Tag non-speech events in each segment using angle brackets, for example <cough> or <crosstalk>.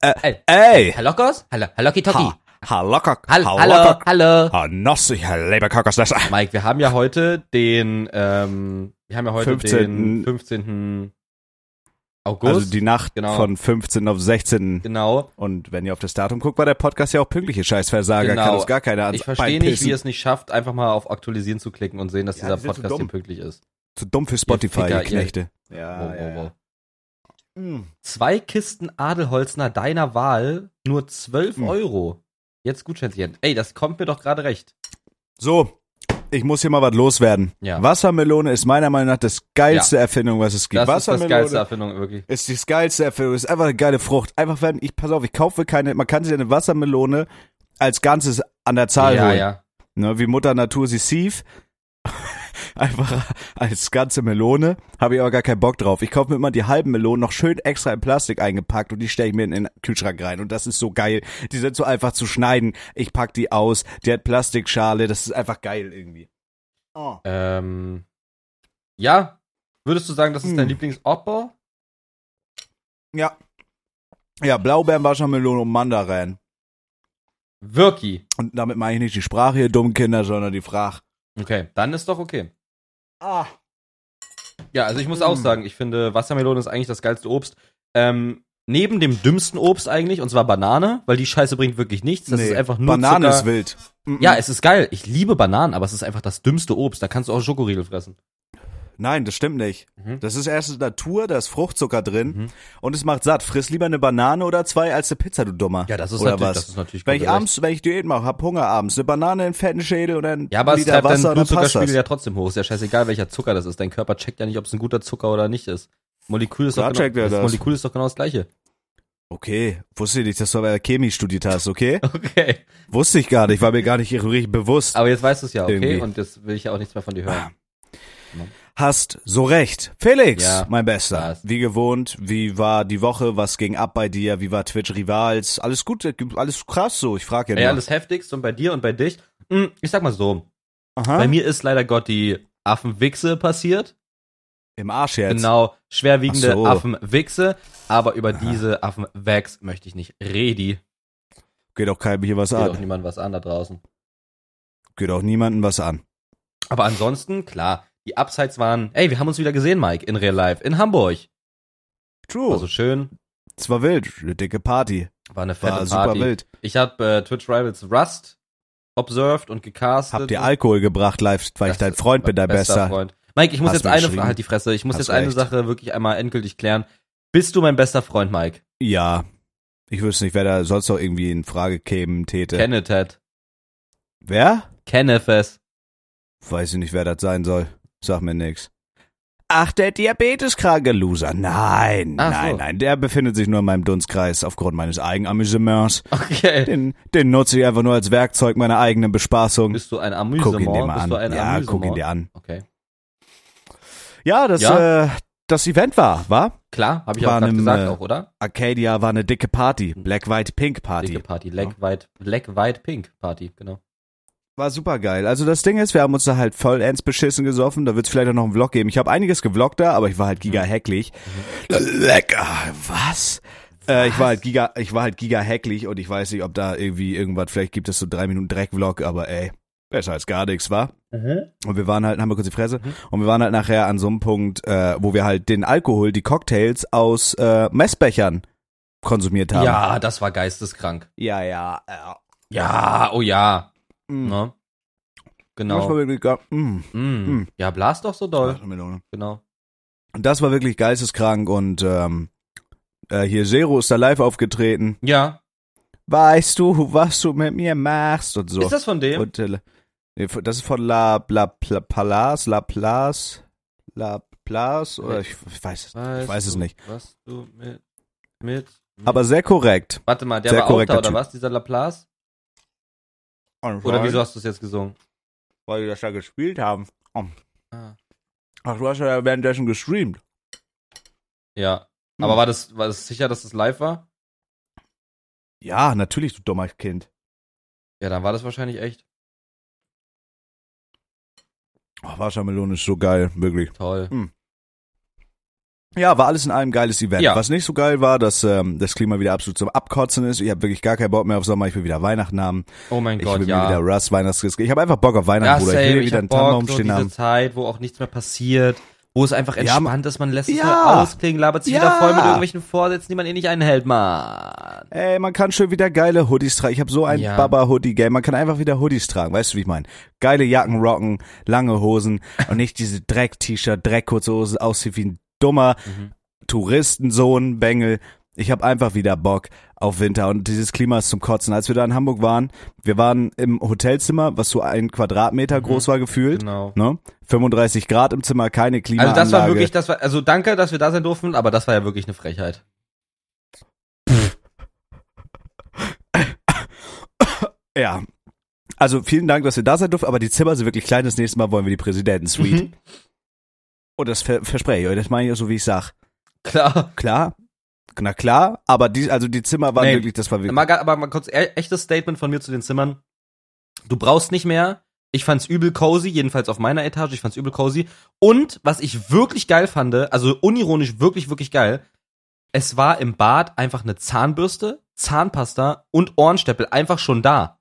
Ey. ey. Hallo, Kos? Hallo, hallo, Kitoki. Ha, hallo, Kok, Hallo, hallo, hallo. Ha, Nossi, lieber Kokosnässer. Mike, wir haben ja heute den, ähm, wir haben ja heute 15.. den 15. August. Also die Nacht Genau. von 15 auf 16. genau. Und wenn ihr auf das Datum guckt, war der Podcast ja auch pünktliche Scheißversager. Genau. Kann uns gar keiner ans Ich verstehe nicht, wie ihr es nicht schafft, einfach mal auf Aktualisieren zu klicken und sehen, dass Ja, dieser Podcast hier pünktlich ist. Zu dumm für Spotify, Ficker, ihr Knechte. Wow, Ja, wow, ja, wow. Ja. Mm. Zwei Kisten Adelholzner deiner Wahl, nur 12 Hm. Euro. Jetzt Gutscheinchen. Ey, das kommt mir doch gerade recht. So, ich muss hier mal was loswerden. Ja. Wassermelone ist meiner Meinung nach das geilste Erfindung, was es gibt. Das ist das Wassermelone geilste Erfindung, wirklich. ist die geilste Erfindung. Ist einfach eine geile Frucht. Einfach wenn ich, pass auf, ich kaufe keine, man kann sich eine Wassermelone als Ganzes an der Zahl Ja, holen. ja. Ne, wie Mutter Natur sie sief. Einfach als ganze Melone. Habe ich aber gar keinen Bock drauf. Ich kaufe mir immer die halben Melonen noch schön extra in Plastik eingepackt und die stelle ich mir in den Kühlschrank rein. Und das ist so geil. Die sind so einfach zu schneiden. Ich pack die aus. Die hat Plastikschale. Das ist einfach geil irgendwie. Oh. Ähm, ja. Würdest du sagen, das ist Hm. dein Lieblingsabbau? Ja. Ja, Blaubeeren, Wassermelone und Mandarin. Wirki. Und damit meine ich nicht die Sprache, ihr dummen Kinder, sondern die Frage. Okay, dann ist doch okay. Ah. Ja, also ich muss auch Mm. sagen, ich finde, Wassermelone ist eigentlich das geilste Obst. Ähm, neben dem dümmsten Obst eigentlich, und zwar Banane, weil die Scheiße bringt wirklich nichts. Das ist einfach nur Banane Zucker. ist wild. Ja, es ist geil. Ich liebe Bananen, aber es ist einfach das dümmste Obst. Da kannst du auch Schokoriegel fressen. Nein, das stimmt nicht. Mhm. Das ist erst Natur, da ist Fruchtzucker drin Mhm. und es macht satt. Friss lieber eine Banane oder zwei als eine Pizza, du Dummer. Ja, das ist oder natürlich, was? das ist natürlich wenn ich komplett abends, wenn ich Diät mache, hab Hunger abends, eine Banane, einen fetten Schädel und ein Ja, aber es Liter treibt Wasser, deinen dann Blutzuckerspiegel ja trotzdem hoch. Ist ja scheißegal, welcher Zucker das ist. Dein Körper checkt ja nicht, ob es ein guter Zucker oder nicht ist. Molekül ist, Klar doch genau, das das. Molekül ist doch genau das gleiche. Okay, wusste ich nicht, dass du der Chemie studiert hast, okay? <laughs> Okay. wusste ich gar nicht, war mir gar nicht richtig bewusst. Aber jetzt weißt du es ja, okay? Irgendwie. Und jetzt will ich ja auch nichts mehr von dir hören. Hast so recht. Felix, Ja. mein Bester. Passt. Wie gewohnt, wie war die Woche, was ging ab bei dir, wie war Twitch Rivals? Alles gut, alles krass so, ich frage ja nur. alles heftigst und bei dir und bei dich. Hm, Ich sag mal so. Aha. Bei mir ist leider Gott die Affenwichse passiert. Im Arsch jetzt. Genau, schwerwiegende so. Affenwichse. Aber über diese Affenwax möchte ich nicht reden. Geht auch keinem hier was Geht auch an. niemand was an da draußen. Geht auch niemandem was an. Aber ansonsten, klar, die Upsides waren, ey, wir haben uns wieder gesehen, Mike, in Real Life, in Hamburg. True. War so schön, es war wild, eine dicke Party. war eine fette War super Party. wild. Ich habe äh, Twitch Rivals Rust observed und gecastet. Habt ihr Alkohol gebracht live, weil ich Das dein ist Freund bin, dein bester. Freund. Mike, ich muss Hast jetzt eine? Frage, halt die Fresse, ich muss Hast jetzt eine recht. Sache wirklich einmal endgültig klären. Bist du mein bester Freund, Mike? Ja. Ich wüsste nicht, wer da sonst noch irgendwie in Frage kämen täte. Kenneth wer? Kenneth. Weiß ich nicht, wer das sein soll. Sag mir nix. Ach, der diabeteskranke Loser. Nein, Ach nein, so. nein. Der befindet sich nur in meinem Dunstkreis aufgrund meines Eigenamüsements. Okay. Den, den nutze ich einfach nur als Werkzeug meiner eigenen Bespaßung. Bist du ein Guck Amüsement? ihn dir mal Bist an. Ja, Amüsement? guck ihn dir an. Okay. Ja, das, Ja? Äh, das Event war, war? Klar, habe ich War auch gerade gesagt äh, auch, oder? Arcadia war eine dicke Party. Black, White, Pink Party. Dicke Party. Black, White, Black, White, Pink Party, genau. War super geil. Also das Ding ist, wir haben uns da halt voll ernst beschissen gesoffen. Da wird's vielleicht auch noch einen Vlog geben. Ich habe einiges gevloggt da, aber ich war halt giga hecklich. Lecker. Was? Äh, ich war halt giga, ich war halt giga hecklich und ich weiß nicht, ob da irgendwie irgendwas, vielleicht gibt es so drei Minuten Dreck-Vlog, aber ey, besser als gar nichts, war. Und wir waren halt, haben wir kurz die Fresse, und wir waren halt nachher an so einem Punkt, äh, wo wir halt den Alkohol, die Cocktails aus äh, Messbechern konsumiert haben. Ja, das war geisteskrank. Ja. ja. Ja, oh ja. Mm. Ne? Das Genau. war wirklich geil. Mm. Mm. Mm. Ja, blas doch so doll. Melone. Genau. Und das war wirklich geisteskrank und ähm, äh, hier Zero ist da live aufgetreten. Ja. Weißt du, was du mit mir machst und so. Ist das von dem? und, äh, das ist von La, La, La Palace, La Place, La Place oder ich, ich weiß es, ich weiß es du, nicht. Was du mit, mit, mit Aber sehr korrekt. Warte mal, der sehr war auch da, oder Typ. was, dieser Laplace? Oder wieso hast du es jetzt gesungen? Weil die das da gespielt haben. Oh. Ah. Ach, du hast ja währenddessen gestreamt. Ja. Hm. Aber war das, war das sicher, dass das live war? Ja, natürlich, du dummer Kind. Ja, dann war das wahrscheinlich echt. Oh, Wassermelone ist so geil, wirklich. Toll. Hm. Ja, war alles in allem geiles Event. Ja. Was nicht so geil war, dass ähm, das Klima wieder absolut zum Abkotzen ist. Ich habe wirklich gar keinen Bock mehr auf Sommer. Ich will wieder Weihnachten haben. Oh mein Ich Gott, will mir ja. wieder Russ Weihnachtskiss. Ich habe einfach Bock auf ja, Weihnachten, Bruder. Ich will ich wieder einen Tannenbaum stehen diese haben. Zeit, wo auch nichts mehr passiert, wo es einfach Ja, entspannt ist, man lässt es ja. halt ausklingen, labert sich Ja. wieder voll mit irgendwelchen Vorsätzen, die man eh nicht einhält, Mann. Ey, man kann schon wieder geile Hoodies tragen. Ich habe so ein Ja. Baba-Hoodie-Game. Man kann einfach wieder Hoodies tragen. Weißt du, wie ich meine? Geile Jacken rocken, lange Hosen und nicht diese Dreck-T-Shirt, Dreck-kurze Hose, aussieht wie ein dummer Mhm. Touristensohn, Bengel. Ich habe einfach wieder Bock auf Winter und dieses Klima ist zum Kotzen. Als wir da in Hamburg waren, wir waren im Hotelzimmer, was so ein Quadratmeter groß war gefühlt. Genau. Ne? 35 Grad im Zimmer, keine Klimaanlage. Also das war wirklich, das war, also danke, dass wir da sein durften, aber das war ja wirklich eine Frechheit. Ja. Also vielen Dank, dass wir da sein durften, aber die Zimmer sind wirklich klein. Das nächste Mal wollen wir die Präsidenten-Suite. Mhm. Und das ver verspreche ich euch, das meine ich auch so, wie ich sag. Klar. Klar? Na klar, aber die, also die Zimmer waren Nee. wirklich, das war wirklich. Mal, aber mal kurz e echtes Statement von mir zu den Zimmern. Du brauchst nicht mehr. Ich fand's übel cozy, jedenfalls auf meiner Etage. Ich fand's übel cozy. Und was ich wirklich geil fand, also unironisch wirklich, wirklich geil, es war im Bad einfach eine Zahnbürste, Zahnpasta und Ohrenstäppel einfach schon da.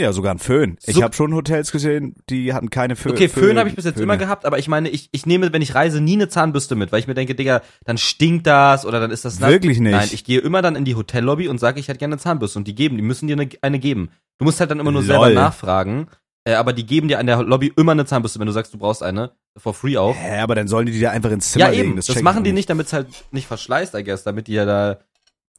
Ja, sogar ein Föhn. Ich So- habe schon Hotels gesehen, die hatten keine Föhn. Okay, Föhn habe ich bis jetzt Föhne. immer gehabt, aber ich meine, ich, ich nehme, wenn ich reise, nie eine Zahnbürste mit, weil ich mir denke, Digga, dann stinkt das oder dann ist das nass. Wirklich nicht. Nein, ich gehe immer dann in die Hotellobby und sage, ich hätte gerne eine Zahnbürste und die geben, die müssen dir eine, eine geben. Du musst halt dann immer nur selber Lol. nachfragen, äh, aber die geben dir an der Lobby immer eine Zahnbürste, wenn du sagst, du brauchst eine, for free auch. Hä, aber dann sollen die die da einfach ins Zimmer ja, legen. eben, das, ich machen die nicht, damit es halt nicht verschleißt, I guess, damit die ja da,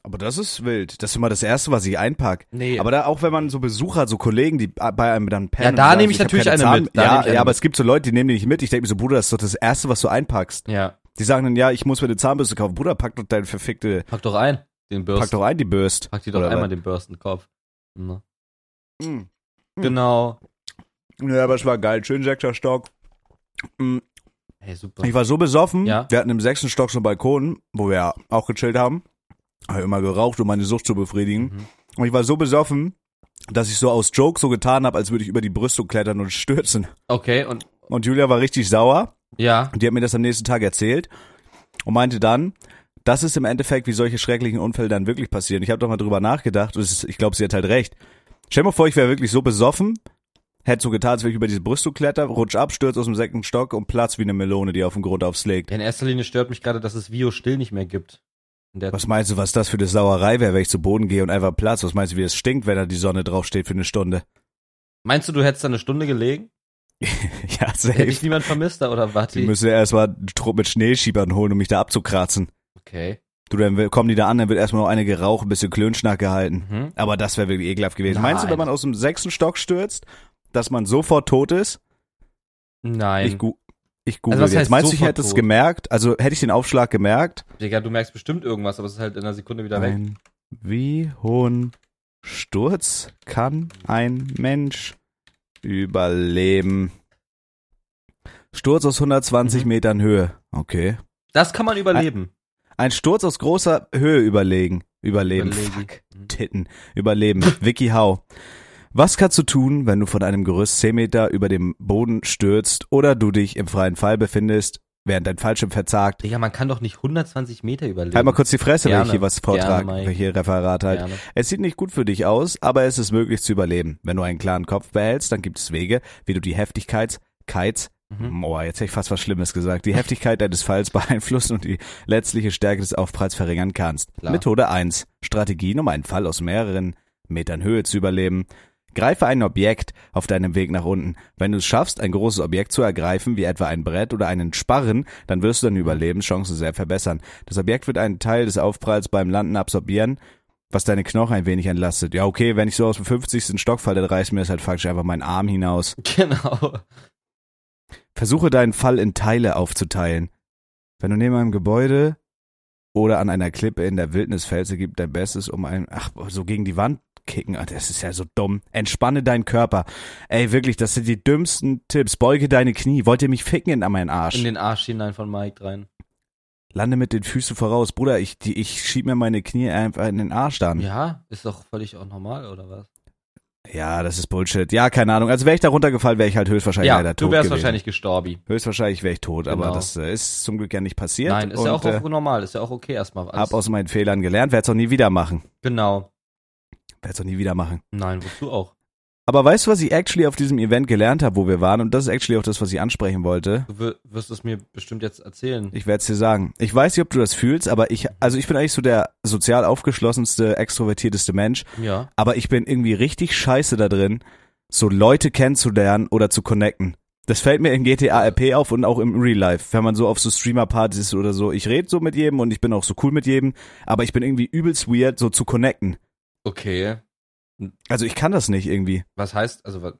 Aber das ist wild. Das ist immer das Erste, was ich einpack. nee. Aber da auch wenn man so Besucher so Kollegen, die bei einem dann pennen. Ja, da nehme ich hab natürlich eine mit. Da Ja, ich eine ja, aber es gibt so Leute, die nehmen die nicht mit. Ich denke mir so, Bruder, das ist doch das Erste, was du einpackst. ja, Die sagen dann, ja, ich muss mir eine Zahnbürste kaufen. Bruder, pack doch deine verfickte, pack doch ein, den Bürsten. pack doch ein, die Bürst. Pack dir doch Oder einmal was? den Bürstenkopf. Ne? Mm. Genau. Ja, aber es war geil. Schön sechster Stock. Mm. Hey, super. Ich war so besoffen. Ja. Wir hatten im sechsten Stock so einen Balkon, wo wir ja auch gechillt haben. Habe immer geraucht, um meine Sucht zu befriedigen. Mhm. Und ich war so besoffen, dass ich so aus Joke so getan habe, als würde ich über die Brüstung klettern und stürzen. Okay, und Und Julia war richtig sauer. ja, Die hat mir das am nächsten Tag erzählt und meinte dann, das ist im Endeffekt, wie solche schrecklichen Unfälle dann wirklich passieren. Ich habe doch mal drüber nachgedacht und ist, ich glaube, sie hat halt recht. Stell dir mal vor, ich wäre wirklich so besoffen, hätte so getan, als wenn ich über diese Brüstung kletter, rutsch ab, stürz aus dem sechsten Stock und platz wie eine Melone, die auf dem Grund aufslegt. Ja, in erster Linie stört mich gerade, dass es Vio still nicht mehr gibt. Was meinst du, was das für eine Sauerei wäre, wenn ich zu Boden gehe und einfach platz? Was meinst du, wie es stinkt, wenn da die Sonne draufsteht für eine Stunde? Meinst du, du hättest da eine Stunde gelegen? <laughs> ja, Hätte safe. dich niemand vermisst da oder warte? Die müssen ja erstmal einen Trupp mit Schneeschiebern holen, um mich da abzukratzen. Okay. Du, dann kommen die da an, dann wird erstmal noch eine geraucht, ein bisschen Klönschnack gehalten. Mhm. Aber das wäre wirklich ekelhaft gewesen. Nein. Meinst du, wenn man aus dem sechsten Stock stürzt, dass man sofort tot ist? Nein. Ich, ich google was jetzt. heißt Meinst du, ich hätte es gemerkt? Also hätte ich den Aufschlag gemerkt? Digga, du merkst bestimmt irgendwas, aber es ist halt in einer Sekunde wieder weg. Ein wie hohen Sturz kann ein Mensch überleben? Sturz aus 120 Mhm. Metern Höhe. Okay. Das kann man überleben. Ein Sturz aus großer Höhe überlegen. Überleben. Überlegen. Fuck. Mhm. Titten. Überleben. Vicky Hau. Was kannst du tun, wenn du von einem Gerüst 10 Meter über dem Boden stürzt oder du dich im freien Fall befindest, während dein Fallschirm verzagt? Digga, man kann doch nicht 120 Meter überleben. Halt mal kurz die Fresse, wenn Gerne. ich hier was vortrage, Gerne, Mike. wenn ich hier Referat halt. Gerne. Es sieht nicht gut für dich aus, aber es ist möglich zu überleben. Wenn du einen klaren Kopf behältst, dann gibt es Wege, wie du die Heftigkeit, Kites, Mhm. oh, jetzt hätte ich fast was Schlimmes gesagt, die Heftigkeit deines Falls <laughs> beeinflussen und die letztliche Stärke des Aufpralls verringern kannst. Klar. Methode 1. Strategien, um einen Fall aus mehreren Metern Höhe zu überleben. Greife ein Objekt auf deinem Weg nach unten. Wenn du es schaffst, ein großes Objekt zu ergreifen, wie etwa ein Brett oder einen Sparren, dann wirst du deine Überlebenschancen sehr verbessern. Das Objekt wird einen Teil des Aufpralls beim Landen absorbieren, was deine Knochen ein wenig entlastet. Ja, okay, wenn ich so aus dem 50. Stock falle, dann reißt mir das halt faktisch einfach meinen Arm hinaus. <laughs> Genau. Versuche deinen Fall in Teile aufzuteilen. Wenn du neben einem Gebäude oder an einer Klippe in der Wildnis fällst, gib dein Bestes, um ein, ach, so gegen die Wand kicken. Ah, Das ist ja so dumm. Entspanne deinen Körper. Ey, wirklich, das sind die dümmsten Tipps. Beuge deine Knie. Wollt ihr mich ficken in meinen Arsch? In den Arsch hinein von Mike rein. Lande mit den Füßen voraus. Bruder, ich, die, ich schieb mir meine Knie einfach in den Arsch dann. Ja, ist doch völlig auch normal, oder was? Ja, das ist Bullshit. Ja, keine Ahnung. Also wäre ich da runtergefallen, wäre ich halt höchstwahrscheinlich Ja, leider tot du wärst wahrscheinlich gestorben. Höchstwahrscheinlich wäre ich tot, aber Genau. das äh, ist zum Glück ja nicht passiert. Nein, ist und, ja auch, äh, normal, ist ja auch okay erstmal. Alles- hab aus meinen Fehlern gelernt, werde es auch nie wieder machen. Genau. Werde es auch nie wieder machen. Nein, wozu auch? Aber weißt du, was ich actually auf diesem Event gelernt habe, wo wir waren? Und das ist actually auch das, was ich ansprechen wollte. Du wir- wirst es mir bestimmt jetzt erzählen. Ich werde es dir sagen. Ich weiß nicht, ob du das fühlst, aber ich, also ich bin eigentlich so der sozial aufgeschlossenste, extrovertierteste Mensch. Ja. aber ich bin irgendwie richtig scheiße da drin, so Leute kennenzulernen oder zu connecten. Das fällt mir in GTA RP auf und auch im Real Life, wenn man so auf so Streamer-Partys ist oder so. Ich rede so mit jedem und ich bin auch so cool mit jedem, aber ich bin irgendwie übelst weird, so zu connecten. Okay. Also ich kann das nicht irgendwie. Was heißt, also wa-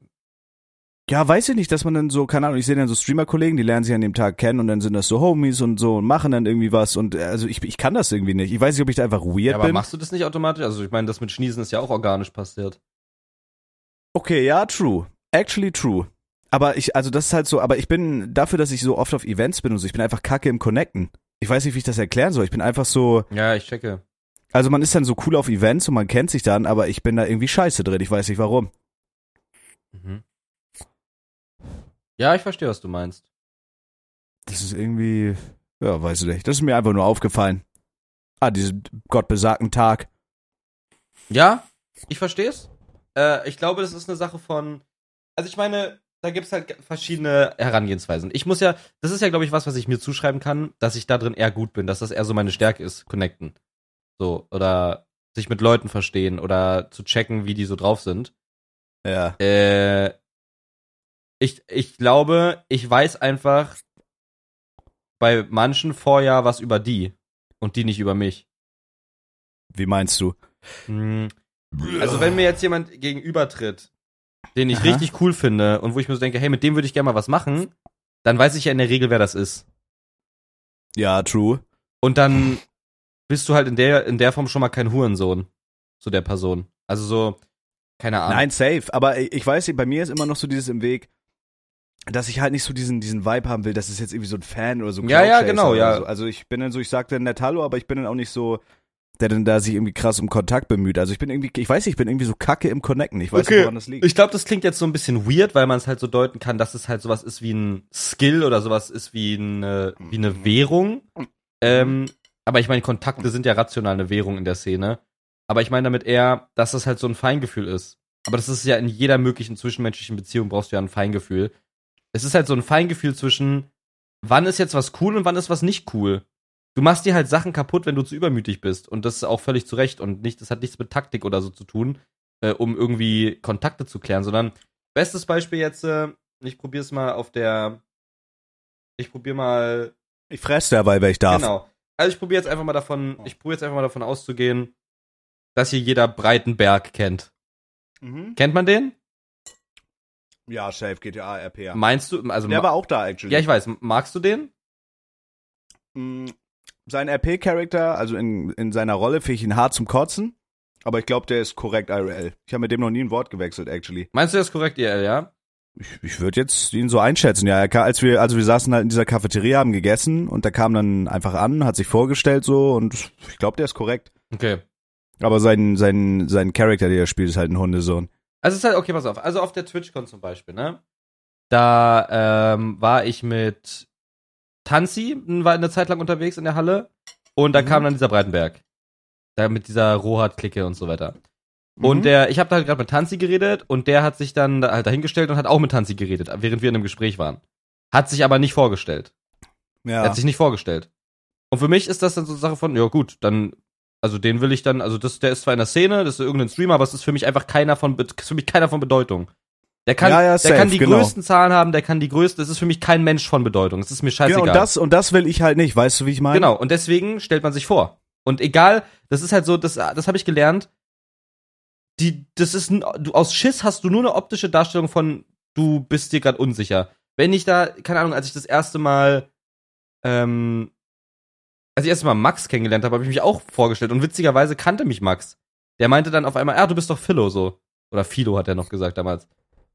Ja, weiß ich nicht, dass man dann so, keine Ahnung, ich sehe dann so Streamer-Kollegen, die lernen sich an dem Tag kennen und dann sind das so Homies und so und machen dann irgendwie was und äh, also ich, ich kann das irgendwie nicht. Ich weiß nicht, ob ich da einfach weird ja, aber bin. machst du das nicht automatisch? Also ich meine, das mit Schniesen ist ja auch organisch passiert. Okay, ja, true. Actually true. Aber ich, also das ist halt so, aber ich bin dafür, dass ich so oft auf Events bin und so, ich bin einfach kacke im Connecten. Ich weiß nicht, wie ich das erklären soll. Ich bin einfach so, Ja, ich checke. Also man ist dann so cool auf Events und man kennt sich dann, aber ich bin da irgendwie scheiße drin. Ich weiß nicht warum. Mhm. Ja, ich verstehe, was du meinst. Das ist irgendwie, ja, weiß ich nicht. Das ist mir einfach nur aufgefallen. Ah, diesen gottbesagten Tag. Ja, ich verstehe es. Äh, ich glaube, das ist eine Sache von. Also ich meine, da gibt's halt verschiedene Herangehensweisen. Ich muss ja, das ist ja, glaube ich, was, was ich mir zuschreiben kann, dass ich da drin eher gut bin, dass das eher so meine Stärke ist, connecten. So, oder sich mit Leuten verstehen oder zu checken, wie die so drauf sind. Ja. Äh, ich, ich glaube, ich weiß einfach bei manchen vorher was über die und die nicht über mich. Wie meinst du? Hm. Also wenn mir jetzt jemand gegenübertritt, den ich Aha. richtig cool finde und wo ich mir so denke, hey, mit dem würde ich gerne mal was machen, dann weiß ich ja in der Regel, wer das ist. Ja, true. Und dann bist du halt in der, in der Form schon mal kein Hurensohn zu der Person. Also so, keine Ahnung. Nein, safe. Aber ich weiß nicht, bei mir ist immer noch so dieses im Weg, dass ich halt nicht so diesen, diesen Vibe haben will, dass es jetzt irgendwie so ein Fan oder so Ja, ja, Cloud-Chaser genau, ja. So. Also ich bin dann so, ich sag dann nett Hallo, aber ich bin dann auch nicht so, der dann da sich irgendwie krass um Kontakt bemüht. Also ich bin irgendwie, ich weiß nicht, ich bin irgendwie so kacke im Connecten. Ich weiß Okay. nicht, woran das liegt. Ich glaube, das klingt jetzt so ein bisschen weird, weil man es halt so deuten kann, dass es halt sowas ist wie ein Skill oder sowas ist wie eine, wie eine Währung. Ähm, aber ich meine, Kontakte sind ja rational eine Währung in der Szene. Aber ich meine damit eher, dass das halt so ein Feingefühl ist. Aber das ist ja in jeder möglichen zwischenmenschlichen Beziehung brauchst du ja ein Feingefühl. Es ist halt so ein Feingefühl zwischen, wann ist jetzt was cool und wann ist was nicht cool. Du machst dir halt Sachen kaputt, wenn du zu übermütig bist. Und das ist auch völlig zu Recht. Und nicht, das hat nichts mit Taktik oder so zu tun, äh, um irgendwie Kontakte zu klären, sondern bestes Beispiel jetzt, äh, ich probier's mal auf der, ich probier mal Ich fresse dabei, weil ich darf. Genau. Also ich probiere jetzt einfach mal davon, ich probiere jetzt einfach mal davon auszugehen, dass hier jeder Breitenberg kennt. Mhm. Kennt man den? Ja, safe, GTA, RP. Meinst du, also Der war auch da, actually. ja, ich weiß, magst du den? Mm, Sein RP-Charakter, also in, in seiner Rolle, finde ich ihn hart zum Kotzen. Aber ich glaube, der ist korrekt IRL. Ich habe mit dem noch nie ein Wort gewechselt, actually. Meinst du das korrekt, IL, ja? Ich, ich würde jetzt ihn so einschätzen, ja. Er als wir, also wir saßen halt in dieser Cafeteria, haben gegessen und der kam dann einfach an, hat sich vorgestellt so und ich glaube, der ist korrekt. Okay. Aber sein, sein, sein Charakter, der er spielt, ist halt ein Hundesohn. Also ist halt, okay, pass auf. Also auf der TwitchCon zum Beispiel, ne? Da ähm, war ich mit Tanzi, war eine Zeit lang unterwegs in der Halle. Und da Mhm. kam dann dieser Breitenberg. Da mit dieser Rohat-Clique und so weiter. Und Mhm. der, ich habe da halt gerade mit Tanzi geredet und der hat sich dann da halt dahingestellt und hat auch mit Tanzi geredet, während wir in einem Gespräch waren. Hat sich aber nicht vorgestellt. Er ja. hat sich nicht vorgestellt. Und für mich ist das dann so eine Sache von, ja gut, dann, also den will ich dann, also das, der ist zwar in der Szene, das ist irgendein Streamer, aber es ist für mich einfach keiner von, ist für mich keiner von Bedeutung. Der kann, Ja, ja, der safe, kann die genau. größten Zahlen haben, der kann die größten, das ist für mich kein Mensch von Bedeutung. Es ist mir scheißegal. Genau, und das, und das will ich halt nicht, weißt du, wie ich meine? Genau, und deswegen stellt man sich vor. Und egal, das ist halt so, das, das habe ich gelernt. Die, das ist, ein, du aus Schiss hast du nur eine optische Darstellung von, du bist dir gerade unsicher. Wenn ich da, keine Ahnung, als ich das erste Mal, ähm, als ich erst mal Max kennengelernt habe, habe ich mich auch vorgestellt und witzigerweise kannte mich Max. Der meinte dann auf einmal, ah, du bist doch Philo, so. Oder Philo hat er noch gesagt damals.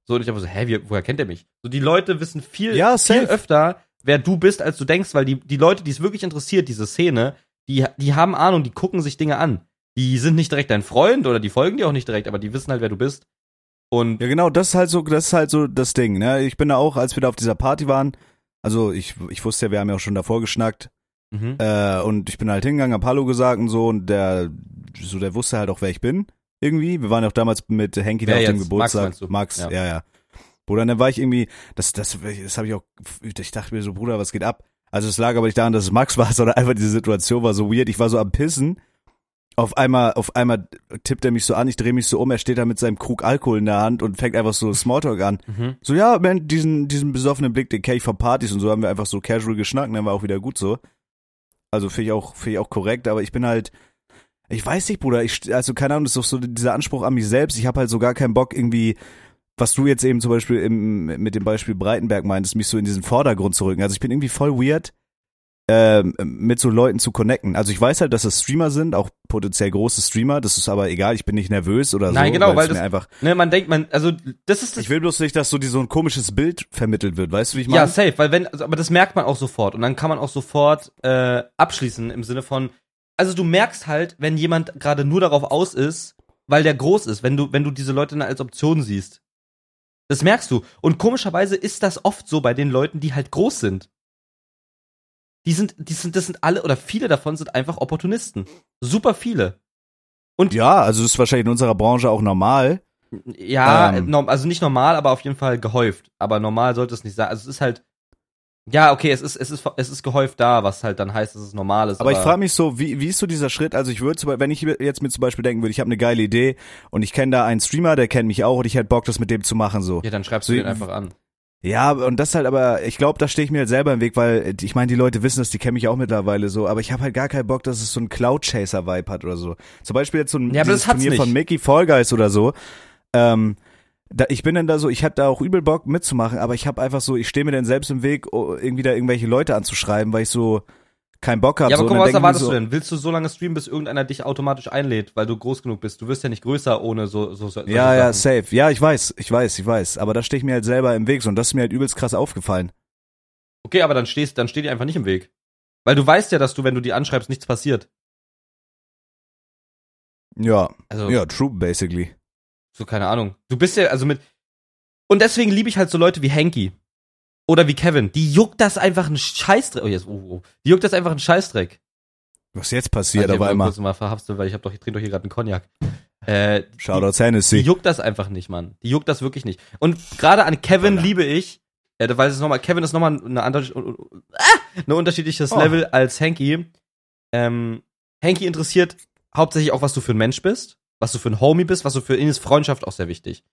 So, und ich habe so, hä, wie, woher kennt er mich? So, die Leute wissen viel, Ja, viel öfter, wer du bist, als du denkst, weil die, die Leute, die es wirklich interessiert, diese Szene, die, die haben Ahnung, die gucken sich Dinge an. Die sind nicht direkt dein Freund oder die folgen dir auch nicht direkt, aber die wissen halt, wer du bist. Und Ja, genau, das ist halt so, das ist halt so das Ding, ne? Ich bin da auch, als wir da auf dieser Party waren, also ich, ich wusste ja, wir haben ja auch schon davor geschnackt, mhm. äh, und ich bin halt hingegangen, hab Hallo gesagt und so, und der, so, der wusste halt auch, wer ich bin, irgendwie. Wir waren ja auch damals mit Henki da auf dem? Geburtstag. Max? Max, Ja. ja, ja. Bruder, und dann war ich irgendwie, das, das, das habe ich auch, ich dachte mir so, Bruder, was geht ab? Also es lag aber nicht daran, dass es Max <laughs> war, sondern einfach diese Situation war so weird. Ich war so am Pissen. Auf einmal, auf einmal tippt er mich so an, ich drehe mich so um, er steht da mit seinem Krug Alkohol in der Hand und fängt einfach so Smalltalk an. Mhm. So, ja, man, diesen, diesen besoffenen Blick, den kenn ich von Partys und so haben wir einfach so casual geschnackt dann war auch wieder gut so. Also finde ich auch, finde ich auch korrekt, aber ich bin halt, ich weiß nicht, Bruder, ich, also keine Ahnung, das ist doch so dieser Anspruch an mich selbst. Ich habe halt so gar keinen Bock irgendwie, was du jetzt eben zum Beispiel im, mit dem Beispiel Breitenberg meintest, mich so in diesen Vordergrund zu rücken. Also ich bin irgendwie voll weird, mit so Leuten zu connecten. Also ich weiß halt, dass das Streamer sind, auch potenziell große Streamer. Das ist aber egal, ich bin nicht nervös oder Nein, so. genau, weil das- mir einfach. Ne, man denkt, man, also das ist das. Ich will bloß nicht, dass so die, so ein komisches Bild vermittelt wird. Weißt du, wie ich ja, meine? safe, weil wenn, also, aber das merkt man auch sofort und dann kann man auch sofort äh, abschließen im Sinne von, also du merkst halt, wenn jemand gerade nur darauf aus ist, weil der groß ist, wenn du, wenn du diese Leute dann als Option siehst. Das merkst du. Und komischerweise ist das oft so bei den Leuten, die halt groß sind. Die sind, die sind, das sind alle oder viele davon sind einfach Opportunisten. Super viele. Ja, also das ist wahrscheinlich in unserer Branche auch normal. Ja, Ähm. also nicht normal, aber auf jeden Fall gehäuft. Aber normal sollte es nicht sein. Also es ist halt, ja, okay, es ist, es ist, es ist gehäuft da, was halt dann heißt, dass es normal ist. Aber ich frage mich so, wie, wie ist so dieser Schritt? Also ich würde, zum Beispiel- wenn ich jetzt mir zum Beispiel denken würde, ich habe eine geile Idee und ich kenne da einen Streamer, der kennt mich auch und ich hätte Bock, das mit dem zu machen so. Ja, dann schreibst So, du den einfach an. Ja, und das halt aber, ich glaube, da stehe ich mir halt selber im Weg, weil ich meine, die Leute wissen das, die kennen mich auch mittlerweile so, aber ich habe halt gar keinen Bock, dass es so ein Cloud-Chaser-Vibe hat oder so. Zum Beispiel jetzt so ein Ja, aber dieses das hat's Turnier von nicht. Mickey Fall Guys oder so. Ähm, da, ich bin dann da so, ich hatte da auch übel Bock mitzumachen, aber ich habe einfach so, ich stehe mir dann selbst im Weg, irgendwie da irgendwelche Leute anzuschreiben, weil ich so keinen Bock habe. Ja, aber so, guck mal, was erwartest so, du denn? Willst du so lange streamen, bis irgendeiner dich automatisch einlädt, weil du groß genug bist? Du wirst ja nicht größer ohne so, so, so Ja, ja, safe. Ja, ich weiß, ich weiß, ich weiß. Aber da stehe ich mir halt selber im Weg so, und das ist mir halt übelst krass aufgefallen. Okay, aber dann stehst, dann steh dir einfach nicht im Weg. Weil du weißt ja, dass du, wenn du die anschreibst, nichts passiert. Ja, Also, ja, true, basically. so keine Ahnung. Du bist ja, also mit, und deswegen liebe ich halt so Leute wie Hanky. Oder wie Kevin. Die juckt das einfach einen Scheißdreck. Oh, jetzt, oh, oh. Die juckt das einfach einen Scheißdreck. Was jetzt passiert, ich aber mal immer. kurz mal verhaftet, weil ich hab doch, ich trinke doch hier gerade einen Cognac. Äh, Shoutouts Die Hennessy. juckt das einfach nicht, Mann. Die juckt das wirklich nicht. Und gerade an Kevin Voller. liebe ich, äh, weil es nochmal, Kevin ist nochmal eine andere, ah, ein unterschiedliches Oh. Level als Hanky. Ähm, Hanky interessiert hauptsächlich auch, was du für ein Mensch bist, was du für ein Homie bist, was du für ihn ist Freundschaft auch sehr wichtig.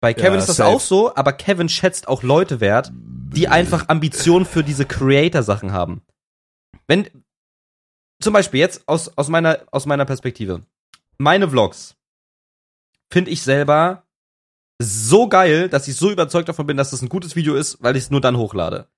Bei Kevin Ja, ist das safe. auch so, aber Kevin schätzt auch Leute wert, die einfach Ambitionen für diese Creator-Sachen haben. Wenn, zum Beispiel jetzt aus, aus meiner, aus meiner Perspektive. Meine Vlogs finde ich selber so geil, dass ich so überzeugt davon bin, dass das ein gutes Video ist, weil ich es nur dann hochlade.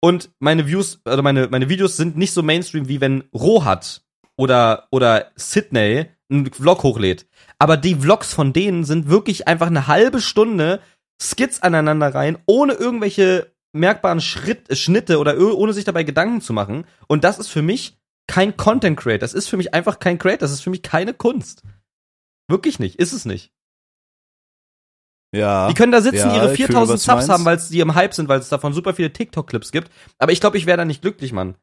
Und meine Views, oder meine, meine Videos sind nicht so Mainstream, wie wenn Rohat oder, oder Sydney einen Vlog hochlädt. Aber die Vlogs von denen sind wirklich einfach eine halbe Stunde Skits aneinander rein, ohne irgendwelche merkbaren Schritt, äh, Schnitte oder ohne sich dabei Gedanken zu machen. Und das ist für mich kein Content Create. Das ist für mich einfach kein Create. Das ist für mich keine Kunst. Wirklich nicht. Ist es nicht. Ja. Die können da sitzen, Ja, ihre ich fühle, 4000 was du Subs haben, weil die im Hype sind, weil es davon super viele TikTok-Clips gibt. Aber ich glaube, ich wäre da nicht glücklich, Mann.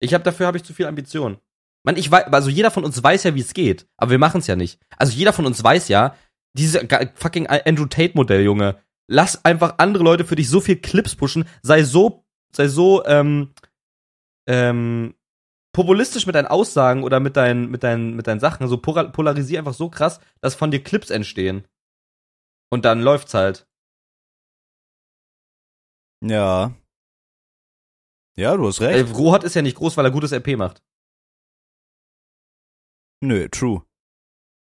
Ich habe dafür habe ich zu viel Ambition. Mann, ich weiß, also jeder von uns weiß ja, wie es geht, aber wir machen es ja nicht. Also jeder von uns weiß ja, diese fucking Andrew Tate Modell, Junge. Lass einfach andere Leute für dich so viel Clips pushen, sei so, sei so ähm, ähm, populistisch mit deinen Aussagen oder mit deinen, mit deinen, mit deinen Sachen. So polar- polarisier einfach so krass, dass von dir Clips entstehen. Und dann läuft's halt. Ja. Ja, du hast recht. Rohat ist ja nicht groß, weil er gutes RP macht. Nö, true.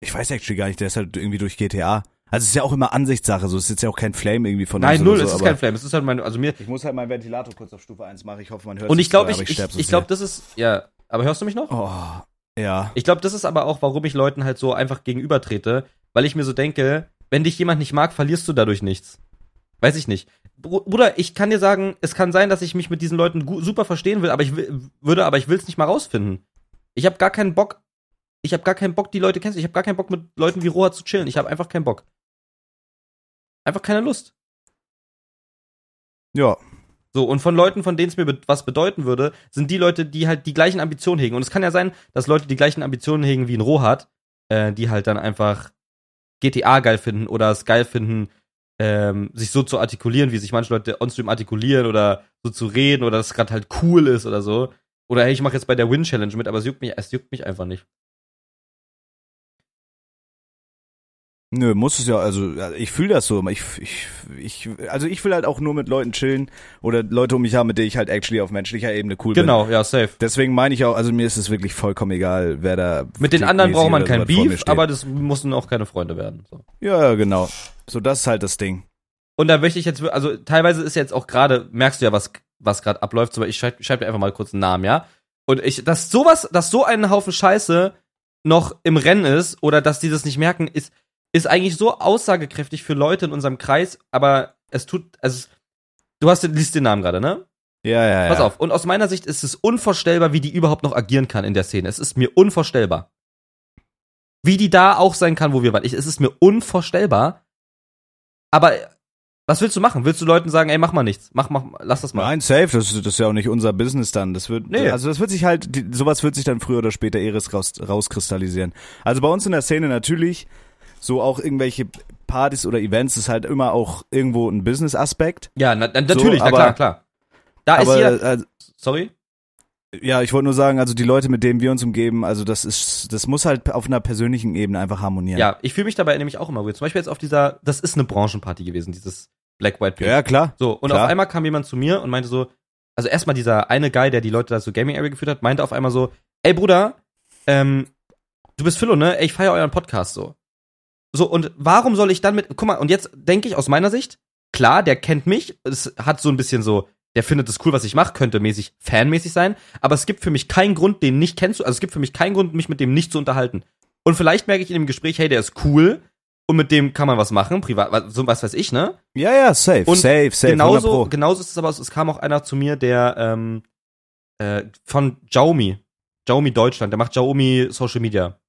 Ich weiß actually gar nicht, der ist halt irgendwie durch GTA. Also es ist ja auch immer Ansichtssache, so es ist jetzt ja auch kein Flame irgendwie von Nein, uns null, oder es so, ist kein Flame. Es ist halt mein, also mir. Ich muss halt meinen Ventilator kurz auf Stufe 1 machen. Ich hoffe, man hört Und ich glaube, ich, so, ich, ich, glaube, das ist, ja. Aber hörst du mich noch? Oh, ja. Ich glaube, das ist aber auch, warum ich Leuten halt so einfach gegenübertrete, weil ich mir so denke, wenn dich jemand nicht mag, verlierst du dadurch nichts. Weiß ich nicht. Br- Bruder, ich kann dir sagen, es kann sein, dass ich mich mit diesen Leuten super verstehen will, aber ich will, würde, aber ich will es nicht mal rausfinden. Ich habe gar keinen Bock. Ich habe gar keinen Bock, die Leute kennst. Ich habe gar keinen Bock mit Leuten wie Roha zu chillen. Ich habe einfach keinen Bock. Einfach keine Lust. Ja. So, und von Leuten, von denen es mir be was bedeuten würde, sind die Leute, die halt die gleichen Ambitionen hegen. Und es kann ja sein, dass Leute die gleichen Ambitionen hegen wie ein Rohat, äh, die halt dann einfach GTA geil finden oder es geil finden, ähm, sich so zu artikulieren, wie sich manche Leute onstream artikulieren oder so zu reden oder dass es gerade halt cool ist oder so. Oder hey, ich mache jetzt bei der Win Challenge mit, aber es juckt mich, es juckt mich einfach nicht. Nö, muss es ja, also ich fühle das so. Ich, ich, ich, also ich will halt auch nur mit Leuten chillen oder Leute um mich haben, mit denen ich halt actually auf menschlicher Ebene cool bin. Genau, ja, safe. Deswegen meine ich auch, also mir ist es wirklich vollkommen egal, wer da. Mit den anderen braucht man kein Beef, aber das müssen auch keine Freunde werden. So. Ja, genau. So, das ist halt das Ding. Und da möchte ich jetzt, also teilweise ist jetzt auch gerade, merkst du ja, was, was gerade abläuft, aber ich schreibe schreib dir einfach mal kurz einen Namen, ja? Und ich, dass sowas, dass so ein Haufen Scheiße noch im Rennen ist oder dass die das nicht merken, ist, ist eigentlich so aussagekräftig für Leute in unserem Kreis, aber es tut, also, es- du hast, liest den Namen gerade, ne? Ja, ja, ja. Pass auf. Und aus meiner Sicht ist es unvorstellbar, wie die überhaupt noch agieren kann in der Szene. Es ist mir unvorstellbar. Wie die da auch sein kann, wo wir waren. Ich, es ist mir unvorstellbar. Aber was willst du machen? Willst du Leuten sagen, ey, mach mal nichts. Mach, mach, lass das mal. Nein, safe, das, das ist ja auch nicht unser Business dann. Das wird, Nee. also das wird sich halt, sowas wird sich dann früher oder später eh raus, rauskristallisieren. Also bei uns in der Szene natürlich, so auch irgendwelche Partys oder Events ist halt immer auch irgendwo ein Business-Aspekt. Ja, na, na, natürlich, na aber- klar, klar. Da ist Aber jeder. äh, Sorry? ja, ich wollte nur sagen, also die Leute, mit denen wir uns umgeben, also das ist, das muss halt auf einer persönlichen Ebene einfach harmonieren. Ja, ich fühle mich dabei nämlich auch immer weird. Zum Beispiel jetzt auf dieser, das ist eine Branchenparty gewesen, dieses Black White Pink. ja, klar. So, und Klar. auf einmal kam jemand zu mir und meinte so, also erstmal dieser eine Guy, der die Leute da so Gaming Area geführt hat, meinte auf einmal so, ey Bruder, ähm, du bist Philo, ne? Ey, ich feier euren Podcast so. So, und warum soll ich dann mit, guck mal, und jetzt denke ich aus meiner Sicht, klar, der kennt mich, es hat so ein bisschen so, der findet es cool, was ich mache, könnte mäßig fanmäßig sein, aber es gibt für mich keinen Grund, den nicht kennst du, also es gibt für mich keinen Grund, mich mit dem nicht zu unterhalten. Und vielleicht merke ich in dem Gespräch, hey, der ist cool und mit dem kann man was machen, privat, so was weiß ich, ne? Ja, ja, safe, Und safe, safe. 100 genauso, genauso ist es aber, es kam auch einer zu mir, der ähm, äh, von Xiaomi, Xiaomi Deutschland, der macht Xiaomi Social Media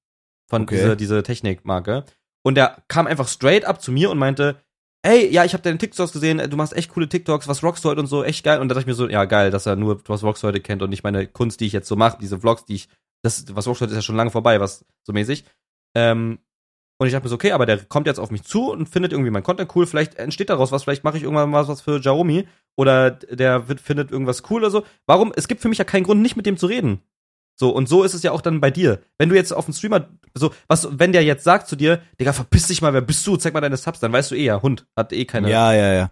von Okay. dieser diese Technikmarke. Und der kam einfach straight up zu mir und meinte, ey, ja, ich habe deine TikToks gesehen, du machst echt coole TikToks, was rockst du heute und so, echt geil. Und da dachte ich mir so, ja, geil, dass er nur was rockst du heute kennt und nicht meine Kunst, die ich jetzt so mache, diese Vlogs, die ich, das, was rockst du heute ist ja schon lange vorbei, was so mäßig. Ähm, und ich dachte mir so, okay, aber der kommt jetzt auf mich zu und findet irgendwie mein Content cool. Vielleicht entsteht daraus was, vielleicht mache ich irgendwann mal was für Xiaomi oder der wird, findet irgendwas cool oder so. Warum? Es gibt für mich ja keinen Grund, nicht mit dem zu reden. So, und so ist es ja auch dann bei dir. Wenn du jetzt auf den Streamer, so, was, wenn der jetzt sagt zu dir, Digga, verpiss dich mal, wer bist du? Zeig mal deine Subs, dann weißt du eh, ja, Hund, hat eh keine. Ja, ja, ja.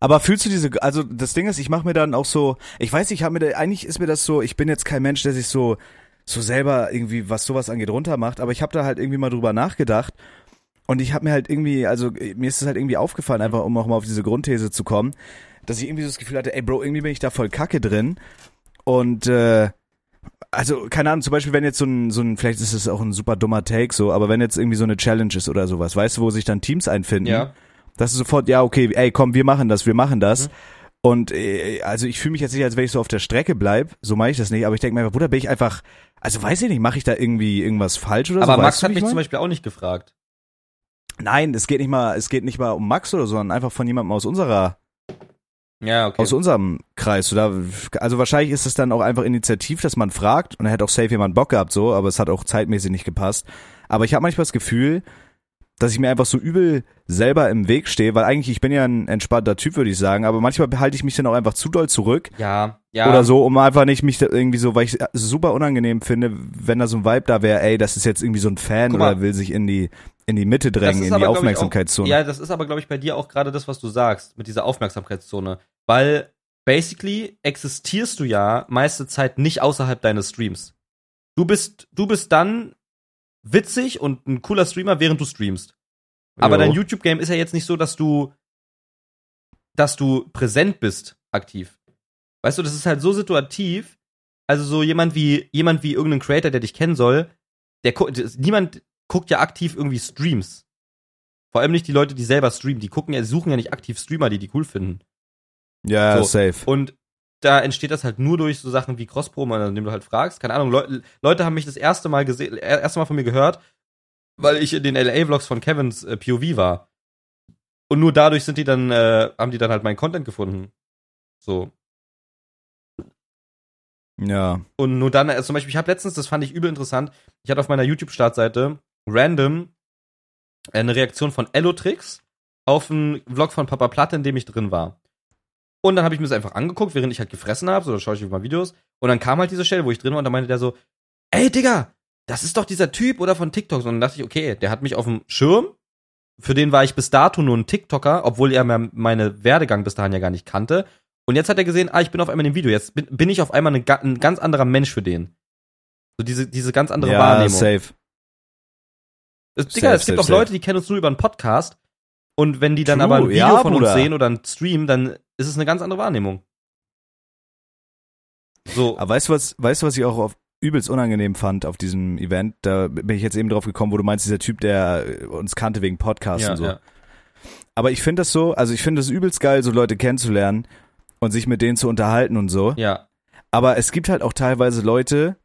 Aber fühlst du diese, also das Ding ist, ich mache mir dann auch so, ich weiß, ich habe mir, eigentlich ist mir das so, ich bin jetzt kein Mensch, der sich so, so selber irgendwie, was sowas angeht, runtermacht, aber ich habe da halt irgendwie mal drüber nachgedacht und ich habe mir halt irgendwie, also mir ist es halt irgendwie aufgefallen, einfach um auch mal auf diese Grundthese zu kommen, dass ich irgendwie so das Gefühl hatte, ey Bro, irgendwie bin ich da voll kacke drin und äh, also, keine Ahnung, zum Beispiel, wenn jetzt so ein, so ein, vielleicht ist es auch ein super dummer Take so, aber wenn jetzt irgendwie so eine Challenge ist oder sowas, weißt du, wo sich dann Teams einfinden, Ja. das ist sofort, ja, okay, ey, komm, wir machen das, wir machen das. Mhm. Und äh, also ich fühle mich jetzt nicht, als wenn ich so auf der Strecke bleib, so mache ich das nicht, aber ich denke mir einfach, Bruder, bin ich einfach, also weiß ich nicht, mache ich da irgendwie irgendwas falsch oder so? aber Max weißt du, hat mich ich zum mein? Beispiel auch nicht gefragt. Nein, es geht nicht mal, es geht nicht mal um Max oder so, sondern einfach von jemandem aus unserer, Ja, okay. aus unserem Kreis. Da, also wahrscheinlich ist es dann auch einfach initiativ, dass man fragt und da hätte auch safe jemand Bock gehabt, so, aber es hat auch zeitmäßig nicht gepasst. Aber ich habe manchmal das Gefühl, dass ich mir einfach so übel selber im Weg stehe, weil eigentlich ich bin ja ein entspannter Typ, würde ich sagen, aber manchmal behalte ich mich dann auch einfach zu doll zurück ja, ja. oder so, um einfach nicht mich da irgendwie so, weil ich es super unangenehm finde, wenn da so ein Vibe da wäre, ey, das ist jetzt irgendwie so ein Fan mal. oder will sich in die in die Mitte drängen, in aber, die Aufmerksamkeitszone. Auch, ja, das ist aber, glaube ich, bei dir auch gerade das, was du sagst, mit dieser Aufmerksamkeitszone. Weil, basically, existierst du ja meiste Zeit nicht außerhalb deines Streams. Du bist, du bist dann witzig und ein cooler Streamer, während du streamst. Aber Jo. dein YouTube-Game ist ja jetzt nicht so, dass du, dass du präsent bist, aktiv. Weißt du, das ist halt so situativ. Also so jemand wie, jemand wie irgendein Creator, der dich kennen soll, der, niemand guckt ja aktiv irgendwie Streams. Vor allem nicht die Leute, die selber streamen. Die gucken ja, die suchen ja nicht aktiv Streamer, die die cool finden. ja, so. safe. Und da entsteht das halt nur durch so Sachen wie Cross-Promo, indem du halt fragst. Keine Ahnung, Leu Leute haben mich das erste Mal gesehen, erste Mal von mir gehört, weil ich in den LA-Vlogs von Kevins äh, POV war. Und nur dadurch sind die dann, äh, haben die dann halt meinen Content gefunden. So. Ja. Und nur dann, also zum Beispiel, ich habe letztens, das fand ich übel interessant, ich hatte auf meiner YouTube-Startseite random eine Reaktion von Elotrix auf einen Vlog von Papa Platte, in dem ich drin war. Und dann habe ich mir das einfach angeguckt, während ich halt gefressen habe, so da schaue ich mal Videos. Und dann kam halt diese Stelle, wo ich drin war, und dann meinte der so, ey Digga, das ist doch dieser Typ oder von TikTok. Und dann dachte ich, okay, der hat mich auf dem Schirm. Für den war ich bis dato nur ein TikToker, obwohl er meine Werdegang bis dahin ja gar nicht kannte. Und jetzt hat er gesehen, ah, ich bin auf einmal in dem Video. Jetzt bin, bin ich auf einmal ein, ein, ganz anderer Mensch für den. So diese, diese ganz andere ja, Wahrnehmung. safe. Es, Digga, Safe, es gibt safe, auch Leute, die kennen uns nur über einen Podcast. Und wenn die dann True, aber ein Video ja, von Bruder. uns sehen oder einen Stream, dann ist es eine ganz andere Wahrnehmung. So. Aber weißt du was, weißt du, was ich auch auf übelst unangenehm fand auf diesem Event? Da bin ich jetzt eben drauf gekommen, wo du meinst, dieser Typ, der uns kannte wegen Podcasts ja, und so. ja. Aber ich finde das so, also ich finde es übelst geil, so Leute kennenzulernen und sich mit denen zu unterhalten und so. ja. Aber es gibt halt auch teilweise Leute,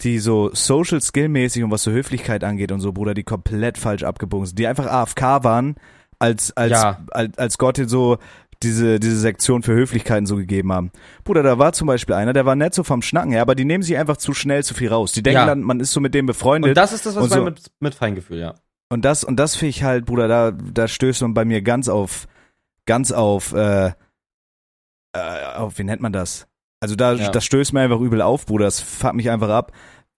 die so social skill mäßig und was so Höflichkeit angeht und so, Bruder, die komplett falsch abgebogen sind, die einfach AFK waren, als, als, Ja. als, als Gott dir so diese, diese Sektion für Höflichkeiten so gegeben haben. Bruder, da war zum Beispiel einer, der war nett so vom Schnacken her, aber die nehmen sich einfach zu schnell zu viel raus. Die denken Ja. dann, man ist so mit dem befreundet. Und das ist das, was meine so. mit, mit Feingefühl, ja. Und das, und das finde ich halt, Bruder, da, da stößt man bei mir ganz auf, ganz auf, äh, äh, auf, wie nennt man das? Also da, Ja. das stößt mir einfach übel auf, Bruder, das fuckt mich einfach ab.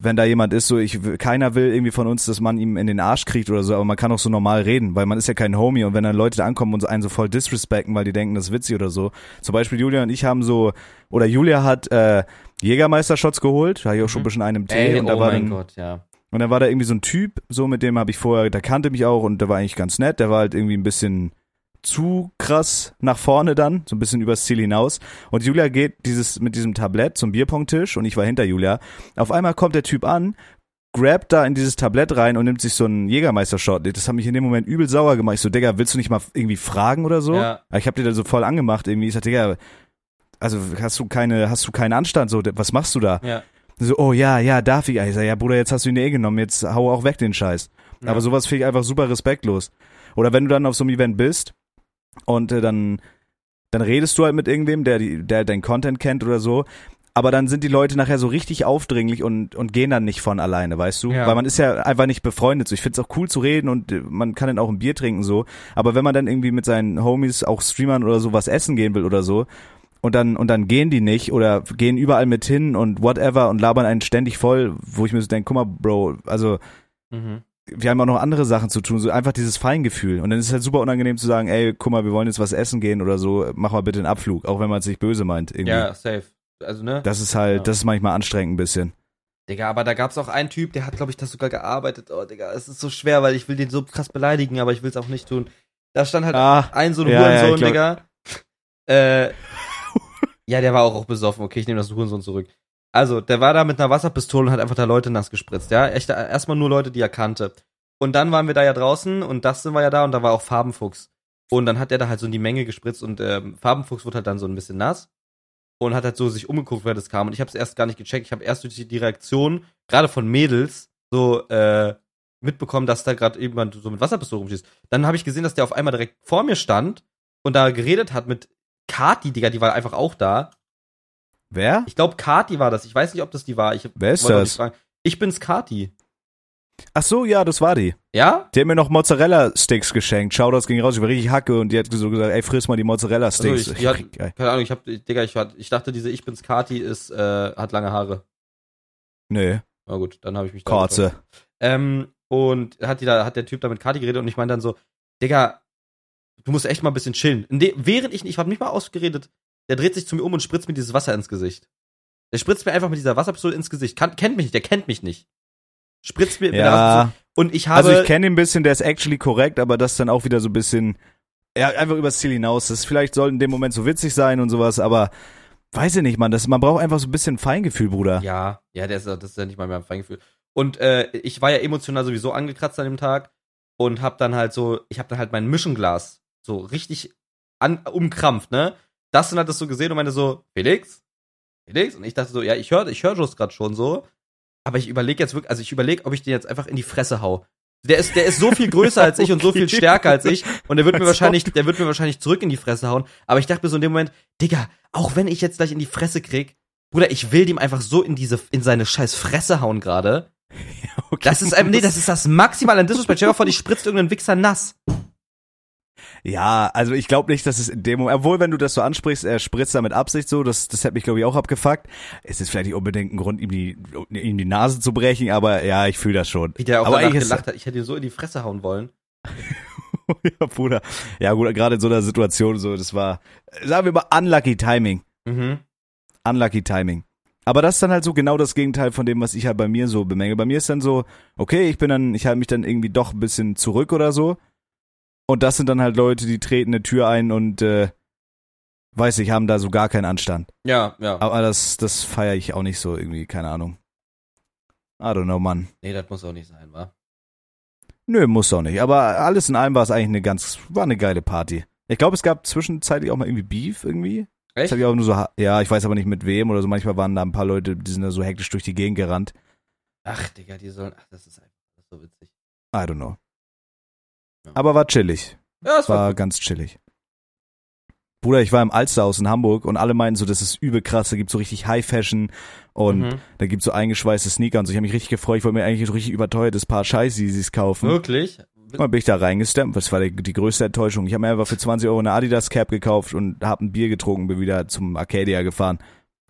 Wenn da jemand ist, so ich, will- keiner will irgendwie von uns, dass man ihm in den Arsch kriegt oder so, aber man kann auch so normal reden, weil man ist ja kein Homie und wenn dann Leute da ankommen und einen so voll disrespekten, weil die denken, das ist witzig oder so. Zum Beispiel Julia und ich haben so, oder Julia hat äh, Jägermeister-Shots geholt, da hatte ich auch schon ein Mhm. bisschen einen im Tee Ey, und da oh war mein dann, Gott, ja. und dann war da irgendwie so ein Typ, so mit dem habe ich vorher, der kannte mich auch und der war eigentlich ganz nett. Der war halt irgendwie ein bisschen zu krass nach vorne dann, so ein bisschen übers Ziel hinaus. Und Julia geht dieses mit diesem Tablett zum Bierpongtisch und ich war hinter Julia. Auf einmal kommt der Typ an, grabt da in dieses Tablett rein und nimmt sich so einen Jägermeister-Shot. Das hat mich in dem Moment übel sauer gemacht. Ich so, Digga, willst du nicht mal irgendwie fragen oder so? Ja. Ich hab dir da so voll angemacht irgendwie. Ich sag, Digga, also hast du keine, hast du keinen Anstand? So, was machst du da? Ja. So, oh ja, ja, darf ich? Ich sag, ja, Bruder, jetzt hast du ihn eh genommen, jetzt hau auch weg den Scheiß. Ja. Aber sowas finde ich einfach super respektlos. Oder wenn du dann auf so einem Event bist und äh, dann, dann redest du halt mit irgendwem, der, der dein Content kennt oder so, aber dann sind die Leute nachher so richtig aufdringlich und, und gehen dann nicht von alleine, weißt du? Ja. Weil man ist ja einfach nicht befreundet. So, ich find's auch cool zu reden und äh, man kann dann auch ein Bier trinken so. Aber wenn man dann irgendwie mit seinen Homies, auch Streamern oder so, was essen gehen will oder so, und dann und dann gehen die nicht oder gehen überall mit hin und whatever und labern einen ständig voll, wo ich mir so denke, guck mal, Bro, also Mhm. Wir haben auch noch andere Sachen zu tun, so einfach dieses Feingefühl. Und dann ist es halt super unangenehm zu sagen, ey, guck mal, wir wollen jetzt was essen gehen oder so, mach mal bitte einen Abflug, auch wenn man es nicht böse meint. Irgendwie. Ja, safe. Also, ne? Das ist halt, Ja. das ist manchmal anstrengend ein bisschen. Digga, aber da gab's auch einen Typ, der hat, glaube ich, das sogar gearbeitet. Oh, Digga, es ist so schwer, weil ich will den so krass beleidigen, aber ich will's auch nicht tun. Da stand halt Ah, ein so ein ja, ja, Hurensohn, glaub- Digga. <laughs> Äh, ja, der war auch, auch besoffen. Okay, ich nehme das Hurensohn zurück. Also, der war da mit einer Wasserpistole und hat einfach da Leute nass gespritzt, ja? Echt, erstmal nur Leute, die er kannte. Und dann waren wir da ja draußen und Dustin war ja da und da war auch Farbenfuchs. Und dann hat er da halt so in die Menge gespritzt und ähm, Farbenfuchs wurde halt dann so ein bisschen nass und hat halt so sich umgeguckt, wer das kam. Und ich habe es erst gar nicht gecheckt. Ich habe erst durch die, die Reaktion, gerade von Mädels, so äh, mitbekommen, dass da gerade jemand so mit Wasserpistole rumschießt. Dann habe ich gesehen, dass der auf einmal direkt vor mir stand und da geredet hat mit Kati, Digga, die war einfach auch da. Wer? Ich glaube, Kati war das. Ich weiß nicht, ob das die war. Ich Wer ist das? Ich bin's Kati. Ach so, ja, das war die. Ja? Die hat mir noch Mozzarella-Sticks geschenkt. Shoutouts ging raus, ich war richtig hacke und die hat so gesagt, ey, friss mal die Mozzarella-Sticks. Also ich- die hat- Keine Ahnung, ich hab, Digga, ich, ich dachte, diese Ich bin's Kati ist, äh, hat lange Haare. nee, Na gut, dann habe ich mich Korze. Ähm, und hat, die da, hat der Typ da mit Kati geredet und ich meine dann so, Digga, du musst echt mal ein bisschen chillen. De, während ich, ich habe nicht mal ausgeredet, der dreht sich zu mir um und spritzt mir dieses Wasser ins Gesicht. Der spritzt mir einfach mit dieser Wasserpistole ins Gesicht. Kann, kennt mich nicht, der kennt mich nicht. Spritzt mir mit der Ja, Wasserpistole. Und ich habe. also ich kenne ihn ein bisschen, der ist actually korrekt, aber das dann auch wieder so ein bisschen, ja, einfach übers Ziel hinaus. Das vielleicht soll in dem Moment so witzig sein und sowas, aber weiß ich nicht, man, das, man braucht einfach so ein bisschen Feingefühl, Bruder. Ja, ja, der ist, das ist ja nicht mal mehr ein Feingefühl. Und äh, ich war ja emotional sowieso angekratzt an dem Tag und hab dann halt so, ich hab dann halt mein Mischenglas so richtig an, umkrampft, ne? Dustin hat das so gesehen und meinte so, Felix? Felix? Und ich dachte so, ja, ich höre ich hör Jost gerade schon so, aber ich überlege jetzt wirklich, also ich überlege, ob ich den jetzt einfach in die Fresse hau. Der ist, der ist so viel größer als ich und so viel stärker als ich und der wird <laughs> mir wahrscheinlich, der wird mir wahrscheinlich zurück in die Fresse hauen. Aber ich dachte mir so in dem Moment, Digga, auch wenn ich jetzt gleich in die Fresse krieg, Bruder, ich will dem einfach so in diese, in seine scheiß Fresse hauen gerade. <laughs> Okay, Das ist einfach, nee, das ist das Maximal an Disrespect. Stell dir vor, die spritzt irgendein Wichser nass. Ja, also ich glaube nicht, dass es in dem Moment, obwohl wenn du das so ansprichst, er spritzt da mit Absicht so, das, das hätte mich glaube ich auch abgefuckt. Es ist vielleicht nicht unbedingt ein Grund, ihm die, ihm die Nase zu brechen, aber ja, ich fühle das schon. Wie der auch aber danach gelacht hat. Ich hätte ihn so in die Fresse hauen wollen. <laughs> ja, Bruder. Ja, gut, gerade in so einer Situation so, das war, sagen wir mal, unlucky Timing. Mhm. Unlucky Timing. Aber das ist dann halt so genau das Gegenteil von dem, was ich halt bei mir so bemänge. Bei mir ist dann so, okay, ich bin dann, ich halte mich dann irgendwie doch ein bisschen zurück oder so. Und das sind dann halt Leute, die treten eine Tür ein und äh, weiß ich, haben da so gar keinen Anstand. Ja, ja. Aber das, das feiere ich auch nicht so irgendwie, keine Ahnung. I don't know, Mann. Nee, das muss auch nicht sein, wa? Nö, muss auch nicht. Aber alles in allem war es eigentlich eine ganz, war eine geile Party. Ich glaube, es gab zwischenzeitlich auch mal irgendwie Beef irgendwie. Das Echt? hab ich auch nur so, ja, ich weiß aber nicht mit wem oder so. Manchmal waren da ein paar Leute, die sind da so hektisch durch die Gegend gerannt. Ach, Digga, die sollen, ach, das ist einfach das so witzig. I don't know. Aber war chillig. Ja, es war, War ganz chillig. Bruder, ich war im Alsterhaus in Hamburg und alle meinten so, das ist übel krass, da gibt's so richtig High Fashion und Mhm. da gibt's so eingeschweißte Sneaker und so. Ich habe mich richtig gefreut, ich wollte mir eigentlich so richtig überteuertes Paar Scheiß-Yeezys kaufen. Wirklich? Und dann bin ich da reingestempelt. Das war die, die größte Enttäuschung. Ich habe mir einfach für 20 Euro eine Adidas Cap gekauft und habe ein Bier getrunken, bin wieder zum Arcadia gefahren.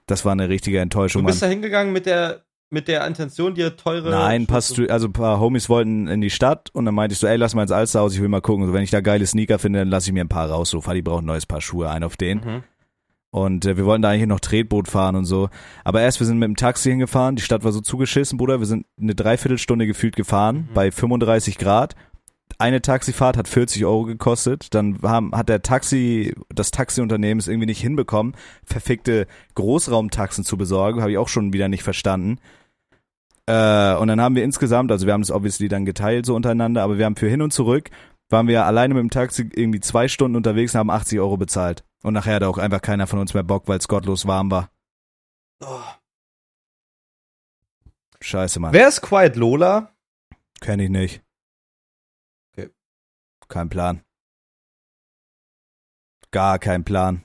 Das war eine richtige Du Enttäuschung, Mann. bist da hingegangen mit der, mit der Intention, dir teure. Nein, passt du, also ein paar Homies wollten in die Stadt und dann meinte ich so, ey, lass mal ins Alsterhaus, ich will mal gucken. So, wenn ich da geile Sneaker finde, dann lass ich mir ein paar raus. So, Fadi braucht ein neues Paar Schuhe, ein auf den. Mhm. Und äh, wir wollten da eigentlich noch Tretboot fahren und so. Aber erst, wir sind mit dem Taxi hingefahren, die Stadt war so zugeschissen, Bruder. Wir sind eine Dreiviertelstunde gefühlt gefahren, Mhm. bei 35 Grad. Eine Taxifahrt hat 40 Euro gekostet. Dann haben, hat der Taxi, das Taxiunternehmen es irgendwie nicht hinbekommen, verfickte Großraumtaxen zu besorgen. Habe ich auch schon wieder nicht verstanden. Äh, und dann haben wir insgesamt, also wir haben das obviously dann geteilt so untereinander, aber wir haben für hin und zurück, waren wir alleine mit dem Taxi irgendwie zwei Stunden unterwegs und haben 80 Euro bezahlt. Und nachher hatte auch einfach keiner von uns mehr Bock, weil es gottlos warm war. Oh. Scheiße, Mann. Wer ist Quiet Lola? Kenn ich nicht. Okay. Kein Plan. Gar kein Plan.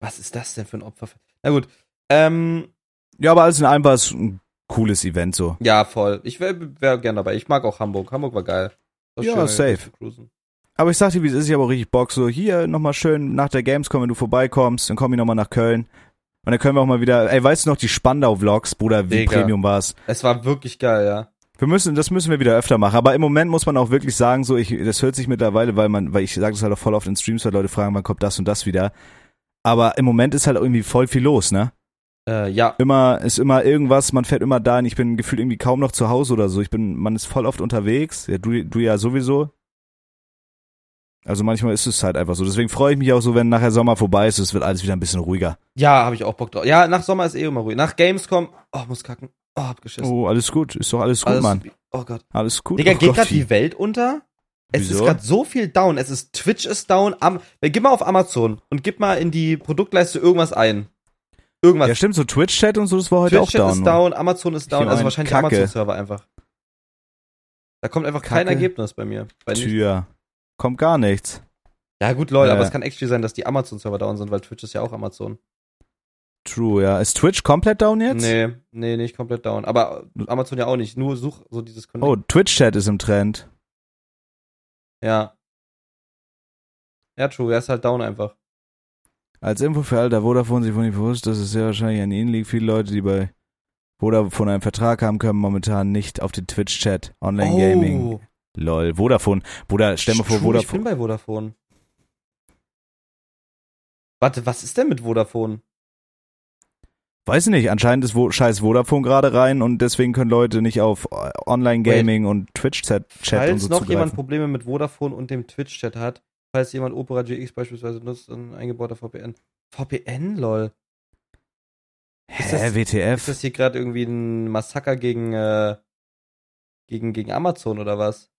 Was ist das denn für ein Opfer? Na gut. Ähm, Ja, aber alles in allem war es ein cooles Event so. ja, voll. Ich wäre wär gern dabei. Ich mag auch Hamburg. Hamburg war geil. War Ja, schön, safe. Aber ich sag dir, wie es ist, ich habe auch richtig Bock. So, hier nochmal schön nach der Gamescom, wenn du vorbeikommst, dann komm ich nochmal nach Köln. Und dann können wir auch mal wieder, ey, weißt du noch, die Spandau-Vlogs, Bruder, wie Digga. Premium war's. Es war wirklich geil, ja. Wir müssen, das müssen wir wieder öfter machen. Aber im Moment muss man auch wirklich sagen, so, ich, das hört sich mittlerweile, weil man, weil ich sage das halt auch voll oft in Streams, weil Leute fragen, wann kommt das und das wieder. Aber im Moment ist halt irgendwie voll viel los, ne? Äh, ja. Immer, ist immer irgendwas, man fährt immer dahin, ich bin gefühlt irgendwie kaum noch zu Hause oder so. Ich bin, man ist voll oft unterwegs. Ja, du, du ja sowieso. Also manchmal ist es halt einfach so. Deswegen freue ich mich auch so, wenn nachher Sommer vorbei ist, es wird alles wieder ein bisschen ruhiger. Ja, habe ich auch Bock drauf. Ja, nach Sommer ist eh immer ruhig. Nach Gamescom, oh, muss kacken. Oh, hab geschissen. Oh, alles gut. Ist doch alles gut, Alles- Mann. Oh Gott. Alles gut. Digga, Oh geht gerade die Welt unter? Es ist Wieso? gerade so viel down. Es ist Twitch ist down. Am, gib mal auf Amazon und gib mal in die Produktleiste irgendwas ein. Irgendwas. Ja, stimmt, so Twitch-Chat und so, das war heute Twitch auch down. ist Mann. down, Amazon ist down, also wahrscheinlich. Amazon-Server einfach. Da kommt einfach kein Kacke. Ergebnis bei mir. Bei nicht- Tür. Kommt gar nichts. ja gut, Leute, aber Äh. es kann actually sein, dass die Amazon-Server down sind, weil Twitch ist ja auch Amazon. True, ja. Ist Twitch komplett down jetzt? Nee, nee, nicht komplett down. Aber Amazon ja auch nicht. Nur such so dieses Connect. Oh, Twitch-Chat ist im Trend. Ja. Ja, true, er ist halt down einfach. Als Info für all der Vodafone sich wohl nicht bewusst, dass es sehr wahrscheinlich an ihnen liegt. Viele Leute, die bei Vodafone einen Vertrag haben, können momentan nicht auf den Twitch-Chat, Online-Gaming. Oh. Lol, Vodafone. Bruder, stell mal vor, True, Ich bin Vodafone. bei Vodafone. Warte, was ist denn mit Vodafone? Weiß nicht, anscheinend ist wo scheiß Vodafone gerade rein und deswegen können Leute nicht auf äh, Online-Gaming und Twitch-Chat Chat und Falls so noch jemand zugreifen. Probleme mit Vodafone und dem Twitch-Chat hat, falls jemand Opera GX beispielsweise nutzt, ein eingebauter VPN. VPN, lol. ist das- Hä, WTF? Ist das hier gerade irgendwie ein Massaker gegen, äh, gegen, gegen Amazon oder was?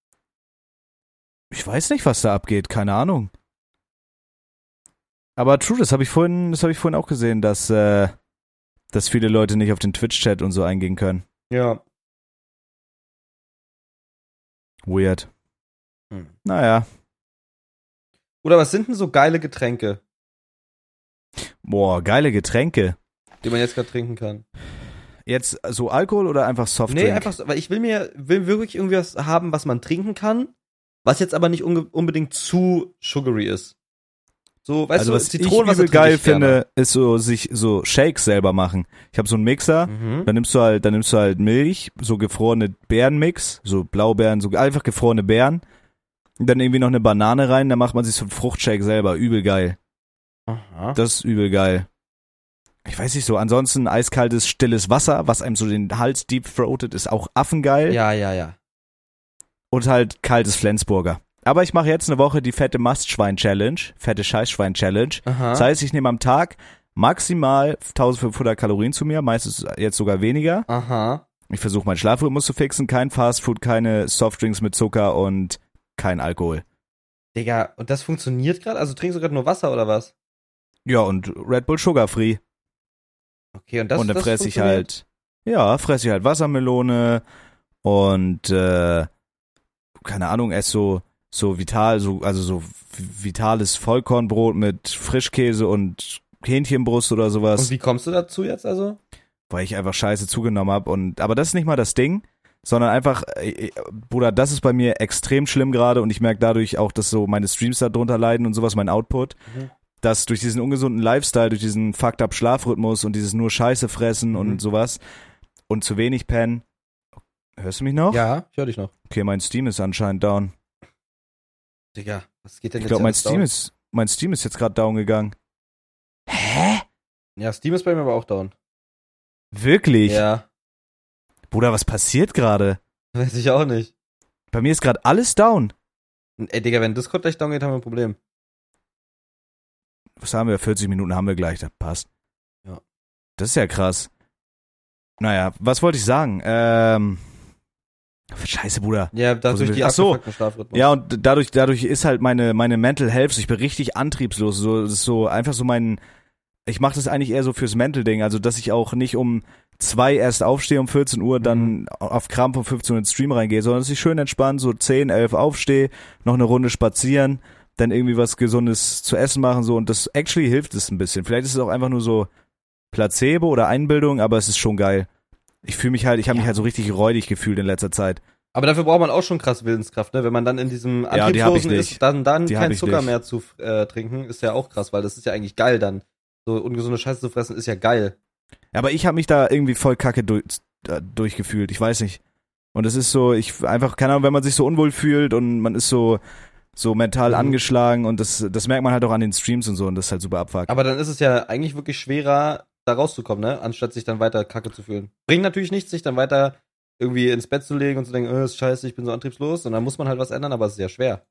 Ich weiß nicht, was da abgeht, keine Ahnung. Aber true, das habe ich vorhin, das habe ich vorhin auch gesehen, dass äh, dass viele Leute nicht auf den Twitch-Chat und so eingehen können. Ja. Weird. Hm. Naja. Oder was sind denn so geile Getränke, Boah, geile Getränke. die man jetzt gerade trinken kann? Jetzt so Alkohol oder einfach Softdrink? Nee, einfach so, weil ich will mir, will wirklich irgendwie was haben, was man trinken kann, was jetzt aber nicht unbedingt zu sugary ist. So, weißt also du, was ich Zitronenwasser trinke geil ich finde, ist so sich so Shakes selber machen. Ich habe so einen Mixer, Mhm. dann nimmst du halt, dann nimmst du halt Milch, so gefrorene Beerenmix, so Blaubeeren, so einfach gefrorene Beeren. Dann irgendwie noch eine Banane rein, dann macht man sich so einen Fruchtshake selber, übel geil. Aha. Das ist übel geil. Ich weiß nicht so, ansonsten eiskaltes, stilles Wasser, was einem so den Hals deep throatet, ist auch affengeil. Ja, ja, ja. Und halt kaltes Flensburger. Aber ich mache jetzt eine Woche die fette Mastschwein-Challenge, fette Scheißschwein-Challenge. Das heißt, ich nehme am Tag maximal 1500 Kalorien zu mir, meistens jetzt sogar weniger. Aha. Ich versuche meinen Schlafrhythmus zu fixen, kein Fastfood, keine Softdrinks mit Zucker und kein Alkohol. Digga, und das funktioniert gerade? Also trinkst du gerade nur Wasser oder was? Ja, und Red Bull Sugar Free. Okay, und das und dann das fresse ich halt, ja, fresse ich halt Wassermelone und äh, keine Ahnung, esse so so vital, so also so vitales Vollkornbrot mit Frischkäse und Hähnchenbrust oder sowas, Und wie kommst du dazu jetzt also? weil ich einfach Scheiße zugenommen habe und aber das ist nicht mal das Ding, sondern einfach äh, äh, Bruder, das ist bei mir extrem schlimm gerade und ich merke dadurch auch, dass so meine Streams darunter leiden und sowas, mein Output. Mhm. Dass durch diesen ungesunden Lifestyle, durch diesen fucked up Schlafrhythmus und dieses nur Scheiße fressen Mhm. und sowas und zu wenig pennen. Hörst du mich noch? Ja, ich höre dich noch. Okay, mein Steam ist anscheinend down. Digga, was geht denn Ich jetzt glaube, mein alles Steam down? ist, mein Steam ist jetzt gerade down gegangen. Hä? Ja, Steam ist bei mir aber auch down. Wirklich? Ja, Bruder, was passiert gerade? weiß ich auch nicht. Bei mir ist gerade alles down. Ey, Digga, wenn Discord gleich down geht, haben wir ein Problem. Was haben wir? 40 Minuten haben wir gleich, das passt. Ja. Das ist ja krass. Naja, was wollte ich sagen? Ähm, Scheiße, Bruder. Ja, dadurch die? Ach so. abgefuckten Schlafrhythmus. Ja, und dadurch, dadurch ist halt meine, meine Mental Health, ich bin richtig antriebslos. So, das ist so einfach so mein, ich mache das eigentlich eher so fürs Mental-Ding, also dass ich auch nicht um zwei erst aufstehe um 14 Uhr, dann auf Krampf um 15 Uhr ins Stream reingehe, sondern dass ich schön entspannt so 10, 11 aufstehe, noch eine Runde spazieren, dann irgendwie was Gesundes zu essen machen so und das actually hilft es ein bisschen. Vielleicht ist es auch einfach nur so Placebo oder Einbildung, aber es ist schon geil. Ich fühle mich halt, ich habe mich Ja. halt so richtig räudig gefühlt in letzter Zeit. Aber dafür braucht man auch schon krass Willenskraft, ne? Wenn man dann in diesem Ja, Antriebslosen nicht. ist, dann, dann Die kein Zucker nicht. mehr zu äh, trinken, ist ja auch krass, weil das ist ja eigentlich geil dann. So ungesunde Scheiße zu fressen ist ja geil. Aber ich habe mich da irgendwie voll kacke durch, äh, durchgefühlt. Ich weiß nicht. Und es ist so, ich einfach, keine Ahnung, wenn man sich so unwohl fühlt und man ist so, so mental Mhm. angeschlagen und das, das merkt man halt auch an den Streams und so und das ist halt super abfuck. Aber dann ist es ja eigentlich wirklich schwerer, da rauszukommen, ne? Anstatt sich dann weiter kacke zu fühlen. Bringt natürlich nichts, sich dann weiter irgendwie ins Bett zu legen und zu denken, äh, ist scheiße, ich bin so antriebslos. Und dann muss man halt was ändern, aber es ist sehr schwer.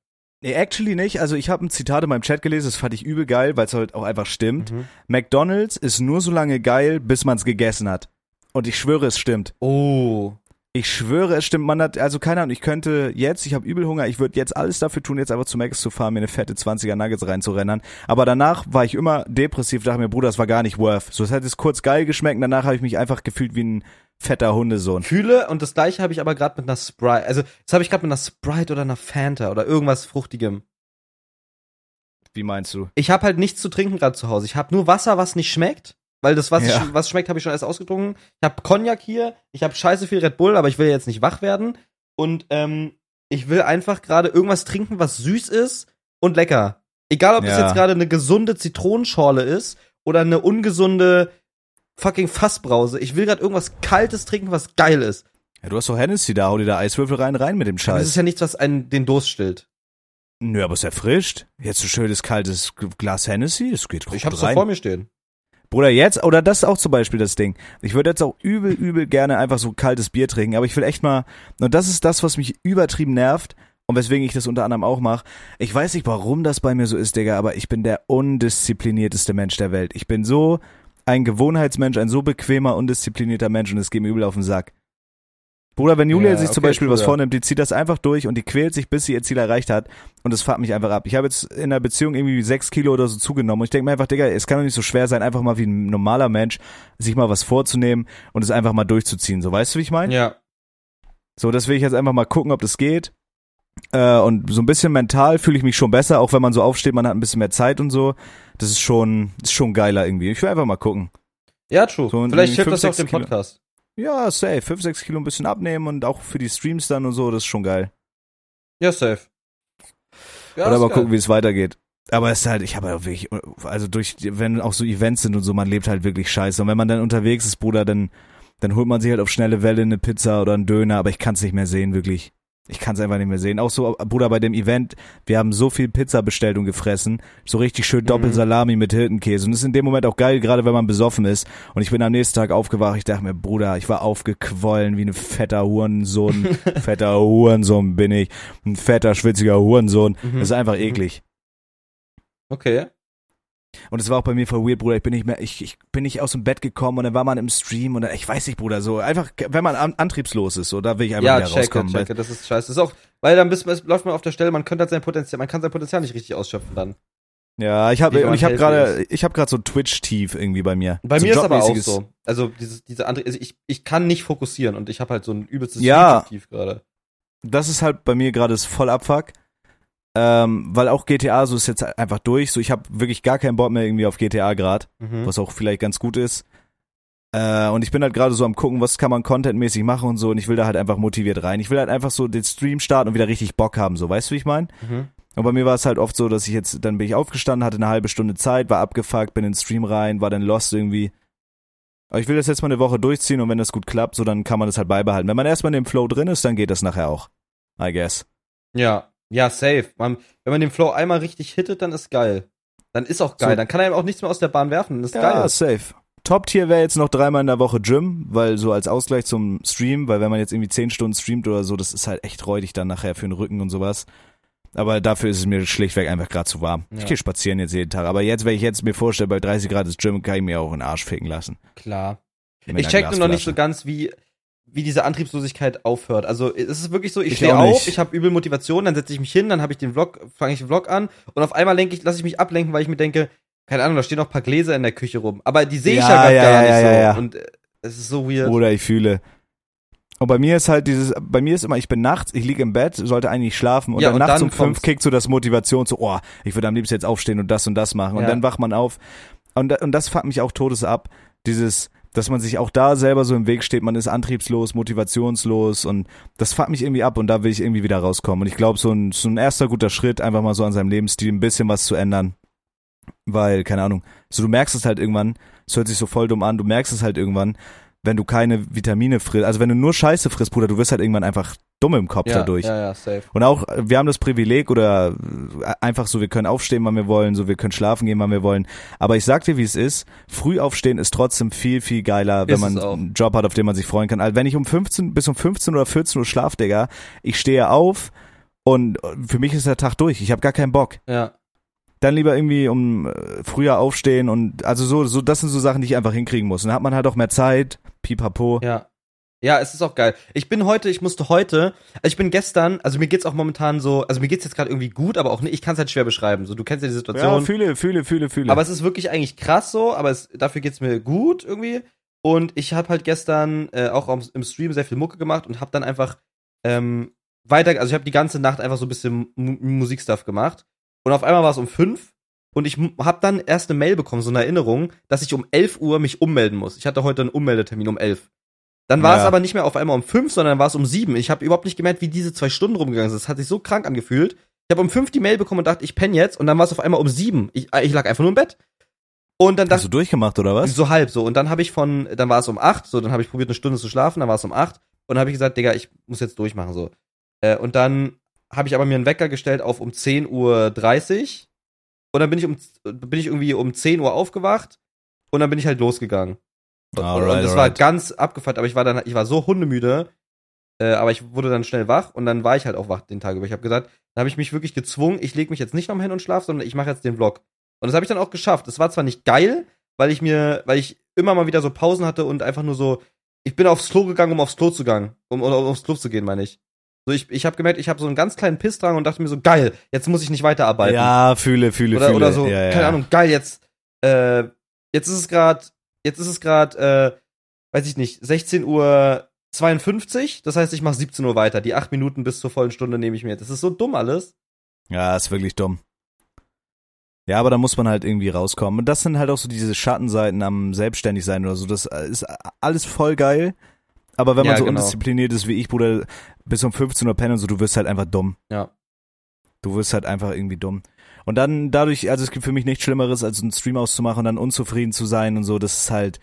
Nee, actually nicht. Also ich habe ein Zitat in meinem Chat gelesen, das fand ich übel geil, weil es halt auch einfach stimmt. Mhm. McDonalds ist nur so lange geil, bis man es gegessen hat. Und ich schwöre, es stimmt. Oh. Ich schwöre, es stimmt. Man hat, also keine Ahnung, ich könnte jetzt, ich habe übel Hunger, ich würde jetzt alles dafür tun, jetzt einfach zu Max zu fahren, mir eine fette 20er Nuggets reinzurennen. Aber danach war ich immer depressiv, dachte mir, Bruder, das war gar nicht worth. So, es hat jetzt kurz geil geschmeckt und danach habe ich mich einfach gefühlt wie ein fetter Hundesohn. Fühle und das gleiche habe ich aber gerade mit einer Sprite. Also, das habe ich gerade mit einer Sprite oder einer Fanta oder irgendwas Fruchtigem. Wie meinst du? Ich habe halt nichts zu trinken gerade zu Hause. Ich habe nur Wasser, was nicht schmeckt. Weil das, was, Ja. sch- was schmeckt, habe ich schon erst ausgetrunken. Ich habe Cognac hier. Ich habe scheiße viel Red Bull, aber ich will jetzt nicht wach werden. Und ähm, ich will einfach gerade irgendwas trinken, was süß ist und lecker. Egal, ob das Ja. jetzt gerade eine gesunde Zitronenschorle ist oder eine ungesunde fucking Fassbrause. Ich will gerade irgendwas Kaltes trinken, was geil ist. Ja, du hast doch Hennessy da, hau dir da Eiswürfel rein, rein mit dem Aber das ist Scheiß. ja nichts, was einen den Durst stillt. Nö, aber es erfrischt. Jetzt so schönes kaltes Glas Hennessy, das geht gut Ich hab's rein. vor mir stehen. Bruder, jetzt, oder das ist auch zum Beispiel das Ding. Ich würde jetzt auch übel, übel gerne einfach so kaltes Bier trinken, aber ich will echt mal, und das ist das, was mich übertrieben nervt und weswegen ich das unter anderem auch mache. Ich weiß nicht, warum das bei mir so ist, Digga, aber ich bin der undisziplinierteste Mensch der Welt. Ich bin so ein Gewohnheitsmensch, ein so bequemer, undisziplinierter Mensch und es geht mir übel auf den Sack. Bruder, wenn Julia Ja, sich zum okay, Beispiel was Bruder. vornimmt, die zieht das einfach durch und die quält sich, bis sie ihr Ziel erreicht hat und das fuckt mich einfach ab. Ich habe jetzt in einer Beziehung irgendwie sechs Kilo oder so zugenommen und ich denke mir einfach, Digga, es kann doch nicht so schwer sein, einfach mal wie ein normaler Mensch sich mal was vorzunehmen und es einfach mal durchzuziehen. So, weißt du, wie ich meine? Ja. So, das will ich jetzt einfach mal gucken, ob das geht. Äh, und so ein bisschen mental fühle ich mich schon besser, auch wenn man so aufsteht, man hat ein bisschen mehr Zeit und so. Das ist schon, ist schon geiler irgendwie. Ich will einfach mal gucken. Ja, true. So Vielleicht hilft das auch dem Kilo. Podcast. Ja, safe. 5, 6 Kilo ein bisschen abnehmen und auch für die Streams dann und so, das ist schon geil. Ja, safe. Ja, Oder mal geil. gucken, wie es weitergeht. Aber es ist halt, ich habe halt auch wirklich, also durch, wenn auch so Events sind und so, man lebt halt wirklich scheiße. Und wenn man dann unterwegs ist, Bruder, dann, dann holt man sich halt auf schnelle Welle eine Pizza oder einen Döner, aber ich kann es nicht mehr sehen, wirklich. Ich kann es einfach nicht mehr sehen. Auch so, Bruder, bei dem Event, wir haben so viel Pizza bestellt und gefressen. So richtig schön Doppelsalami mit Hirtenkäse. Und das ist in dem Moment auch geil, gerade wenn man besoffen ist. Und ich bin am nächsten Tag aufgewacht. Ich dachte mir, Bruder, ich war aufgequollen wie ein fetter Hurensohn. <laughs> fetter Hurensohn bin ich. Ein fetter, schwitziger Hurensohn. Mhm. Das ist einfach Mhm. eklig. Okay. Und es war auch bei mir voll weird, Bruder. Ich bin nicht mehr, ich, ich bin nicht aus dem Bett gekommen und dann war man im Stream und dann, ich weiß nicht, Bruder, so einfach, wenn man an, antriebslos ist, so, da will ich einfach Ja, wieder checke, rauskommen. checke. Das ist scheiße. Das ist auch, weil dann bist, läuft man auf der Stelle, man könnte halt sein Potenzial, man kann sein Potenzial nicht richtig ausschöpfen dann. Ja, ich habe und ich habe gerade, ich habe gerade so Twitch-Tief irgendwie bei mir. Bei so mir ist aber auch so. Also dieses, diese andere, also ich, ich kann nicht fokussieren und ich habe halt so ein übelstes Ja. YouTube-Tief gerade. Das ist halt bei mir gerade das voll Abfuck. Ähm, weil auch GTA so ist jetzt einfach durch. So, ich habe wirklich gar keinen Bock mehr irgendwie auf GTA gerade, Mhm. was auch vielleicht ganz gut ist. Äh, und ich bin halt gerade so am gucken, was kann man contentmäßig machen und so. Und ich will da halt einfach motiviert rein. Ich will halt einfach so den Stream starten und wieder richtig Bock haben. So, weißt du, wie ich meine? Mhm. Und bei mir war es halt oft so, dass ich jetzt, dann bin ich aufgestanden, hatte eine halbe Stunde Zeit, war abgefuckt, bin in den Stream rein, war dann lost irgendwie. Aber ich will das jetzt mal eine Woche durchziehen und wenn das gut klappt, so dann kann man das halt beibehalten. Wenn man erstmal in dem Flow drin ist, dann geht das nachher auch. I guess. Ja, ja, safe. Man, wenn man den Flow einmal richtig hittet, dann ist geil. Dann ist auch geil. So. Dann kann einem auch nichts mehr aus der Bahn werfen. Das ist Ja, geil. safe. Top-Tier wäre jetzt noch dreimal in der Woche Gym, weil so als Ausgleich zum Stream, weil wenn man jetzt irgendwie zehn Stunden streamt oder so, das ist halt echt räudig dann nachher für den Rücken und sowas. Aber dafür ist es mir schlichtweg einfach gerade zu warm. Ja. Ich gehe spazieren jetzt jeden Tag. Aber jetzt, wenn ich jetzt mir vorstelle, bei 30 Grad ist Gym, kann ich mir auch in den Arsch ficken lassen. Klar. Mit Ich check nur noch nicht so ganz, wie, wie diese Antriebslosigkeit aufhört. Also es ist wirklich so, ich, Ich stehe auf, ich habe übel Motivation, dann setze ich mich hin, dann habe ich den Vlog, fange ich den Vlog an und auf einmal lenke ich, lasse ich mich ablenken, weil ich mir denke, keine Ahnung, da stehen noch ein paar Gläser in der Küche rum. Aber die sehe ich Ja, ja, ja, gar ja, nicht ja, so. Und äh, es ist so weird. Oder ich fühle. Und bei mir ist halt dieses, bei mir ist immer, ich bin nachts, ich liege im Bett, sollte eigentlich schlafen und Ja, dann und nachts dann um fünf kickt so das Motivation so, oh, ich würde am liebsten jetzt aufstehen und das und das machen. Und dann wacht man auf. Und, und das fuckt mich auch todes ab. Dieses, dass man sich auch da selber so im Weg steht, man ist antriebslos, motivationslos und das fuckt mich irgendwie ab und da will ich irgendwie wieder rauskommen. Und ich glaube, so ein, so ein erster guter Schritt, einfach mal so an seinem Lebensstil ein bisschen was zu ändern. Weil, keine Ahnung, so du merkst es halt irgendwann, es hört sich so voll dumm an, du merkst es halt irgendwann, wenn du keine Vitamine frisst, also wenn du nur Scheiße frisst, Bruder, du wirst halt irgendwann einfach dumm im Kopf ja, dadurch. ja, ja, safe. Und auch, äh, wir haben das Privileg oder äh, einfach so, wir können aufstehen, wann wir wollen, so wir können schlafen gehen, wann wir wollen. Aber ich sag dir, wie es ist, früh aufstehen ist trotzdem viel, viel geiler, wenn Ist man einen Job hat, auf den man sich freuen kann. Also wenn ich um 15, bis um 15 oder 14 Uhr schlaf, Digga, ich stehe auf und äh, für mich ist der Tag durch. Ich habe gar keinen Bock. Ja. Dann lieber irgendwie um früher aufstehen und also so, so, das sind so Sachen, die ich einfach hinkriegen muss. Und dann hat man halt auch mehr Zeit, pipapo. Ja. Ja, es ist auch geil. Ich bin heute, ich musste heute, also ich bin gestern, also mir geht's auch momentan so, also mir geht's jetzt gerade irgendwie gut, aber auch nicht, ich kann es halt schwer beschreiben. So, du kennst ja die Ja, Situation. fühle, fühle, fühle, fühle. aber es ist wirklich eigentlich krass so, aber es, dafür geht's mir gut irgendwie. Und ich habe halt gestern äh, auch im Stream sehr viel Mucke gemacht und habe dann einfach ähm, weiter, also ich habe die ganze Nacht einfach so ein bisschen Mu Musikstuff gemacht. Und auf einmal war es um fünf und ich habe dann erst eine Mail bekommen, so eine Erinnerung, dass ich um 11 Uhr mich ummelden muss. Ich hatte heute einen Ummeldetermin um 11. Dann war es Ja. aber nicht mehr auf einmal um fünf, sondern war es um sieben. Ich habe überhaupt nicht gemerkt, wie diese zwei Stunden rumgegangen sind. Das hat sich so krank angefühlt. Ich habe um fünf die Mail bekommen und dachte, ich penne jetzt. Und dann war es auf einmal um sieben. Ich, äh, ich lag einfach nur im Bett. Und dann Hast dachte du durchgemacht oder was? so halb so. Und dann habe ich von, dann war es um acht, so, dann habe ich probiert, eine Stunde zu schlafen, dann war es um acht. Und dann habe ich gesagt, Digga, ich muss jetzt durchmachen, so. Äh, und dann habe ich aber mir einen Wecker gestellt auf um 10.30 Uhr. Und dann bin ich um, bin ich irgendwie um 10 Uhr aufgewacht. Und dann bin ich halt losgegangen. Und, Alright, und das war ganz abgefuckt, aber ich war dann, ich war so hundemüde, äh, aber ich wurde dann schnell wach und dann war ich halt auch wach den Tag über. Ich habe gesagt, dann habe ich mich wirklich gezwungen, ich lege mich jetzt nicht noch hin und schlaf, sondern ich mache jetzt den Vlog. Und das habe ich dann auch geschafft. Es war zwar nicht geil, weil ich mir, weil ich immer mal wieder so Pausen hatte und einfach nur so, ich bin aufs Klo gegangen, um aufs Klo zu gehen, um, um aufs Klo zu gehen, meine ich. So, ich, ich habe gemerkt, ich habe so einen ganz kleinen Pissdrang und dachte mir so, geil, jetzt muss ich nicht weiterarbeiten. Ja, fühle, fühle, oder, fühle. oder so, ja, ja. keine Ahnung, geil, jetzt, äh, jetzt ist es gerade, jetzt ist es gerade, äh, weiß ich nicht, 16 Uhr 52, das heißt, ich mache 17 Uhr weiter. Die acht Minuten bis zur vollen Stunde nehme ich mir. Das ist so dumm alles. Ja, ist wirklich dumm. Ja, aber da muss man halt irgendwie rauskommen. Und das sind halt auch so diese Schattenseiten am Selbstständigsein oder so. Das ist alles voll geil. Aber wenn man Ja, so genau. undiszipliniert ist wie ich, Bruder, bis um 15 Uhr pennen und so, du wirst halt einfach dumm. Ja. Du wirst halt einfach irgendwie dumm. Und dann dadurch, also es gibt für mich nichts Schlimmeres, als einen Stream auszumachen und dann unzufrieden zu sein und so. Das ist halt,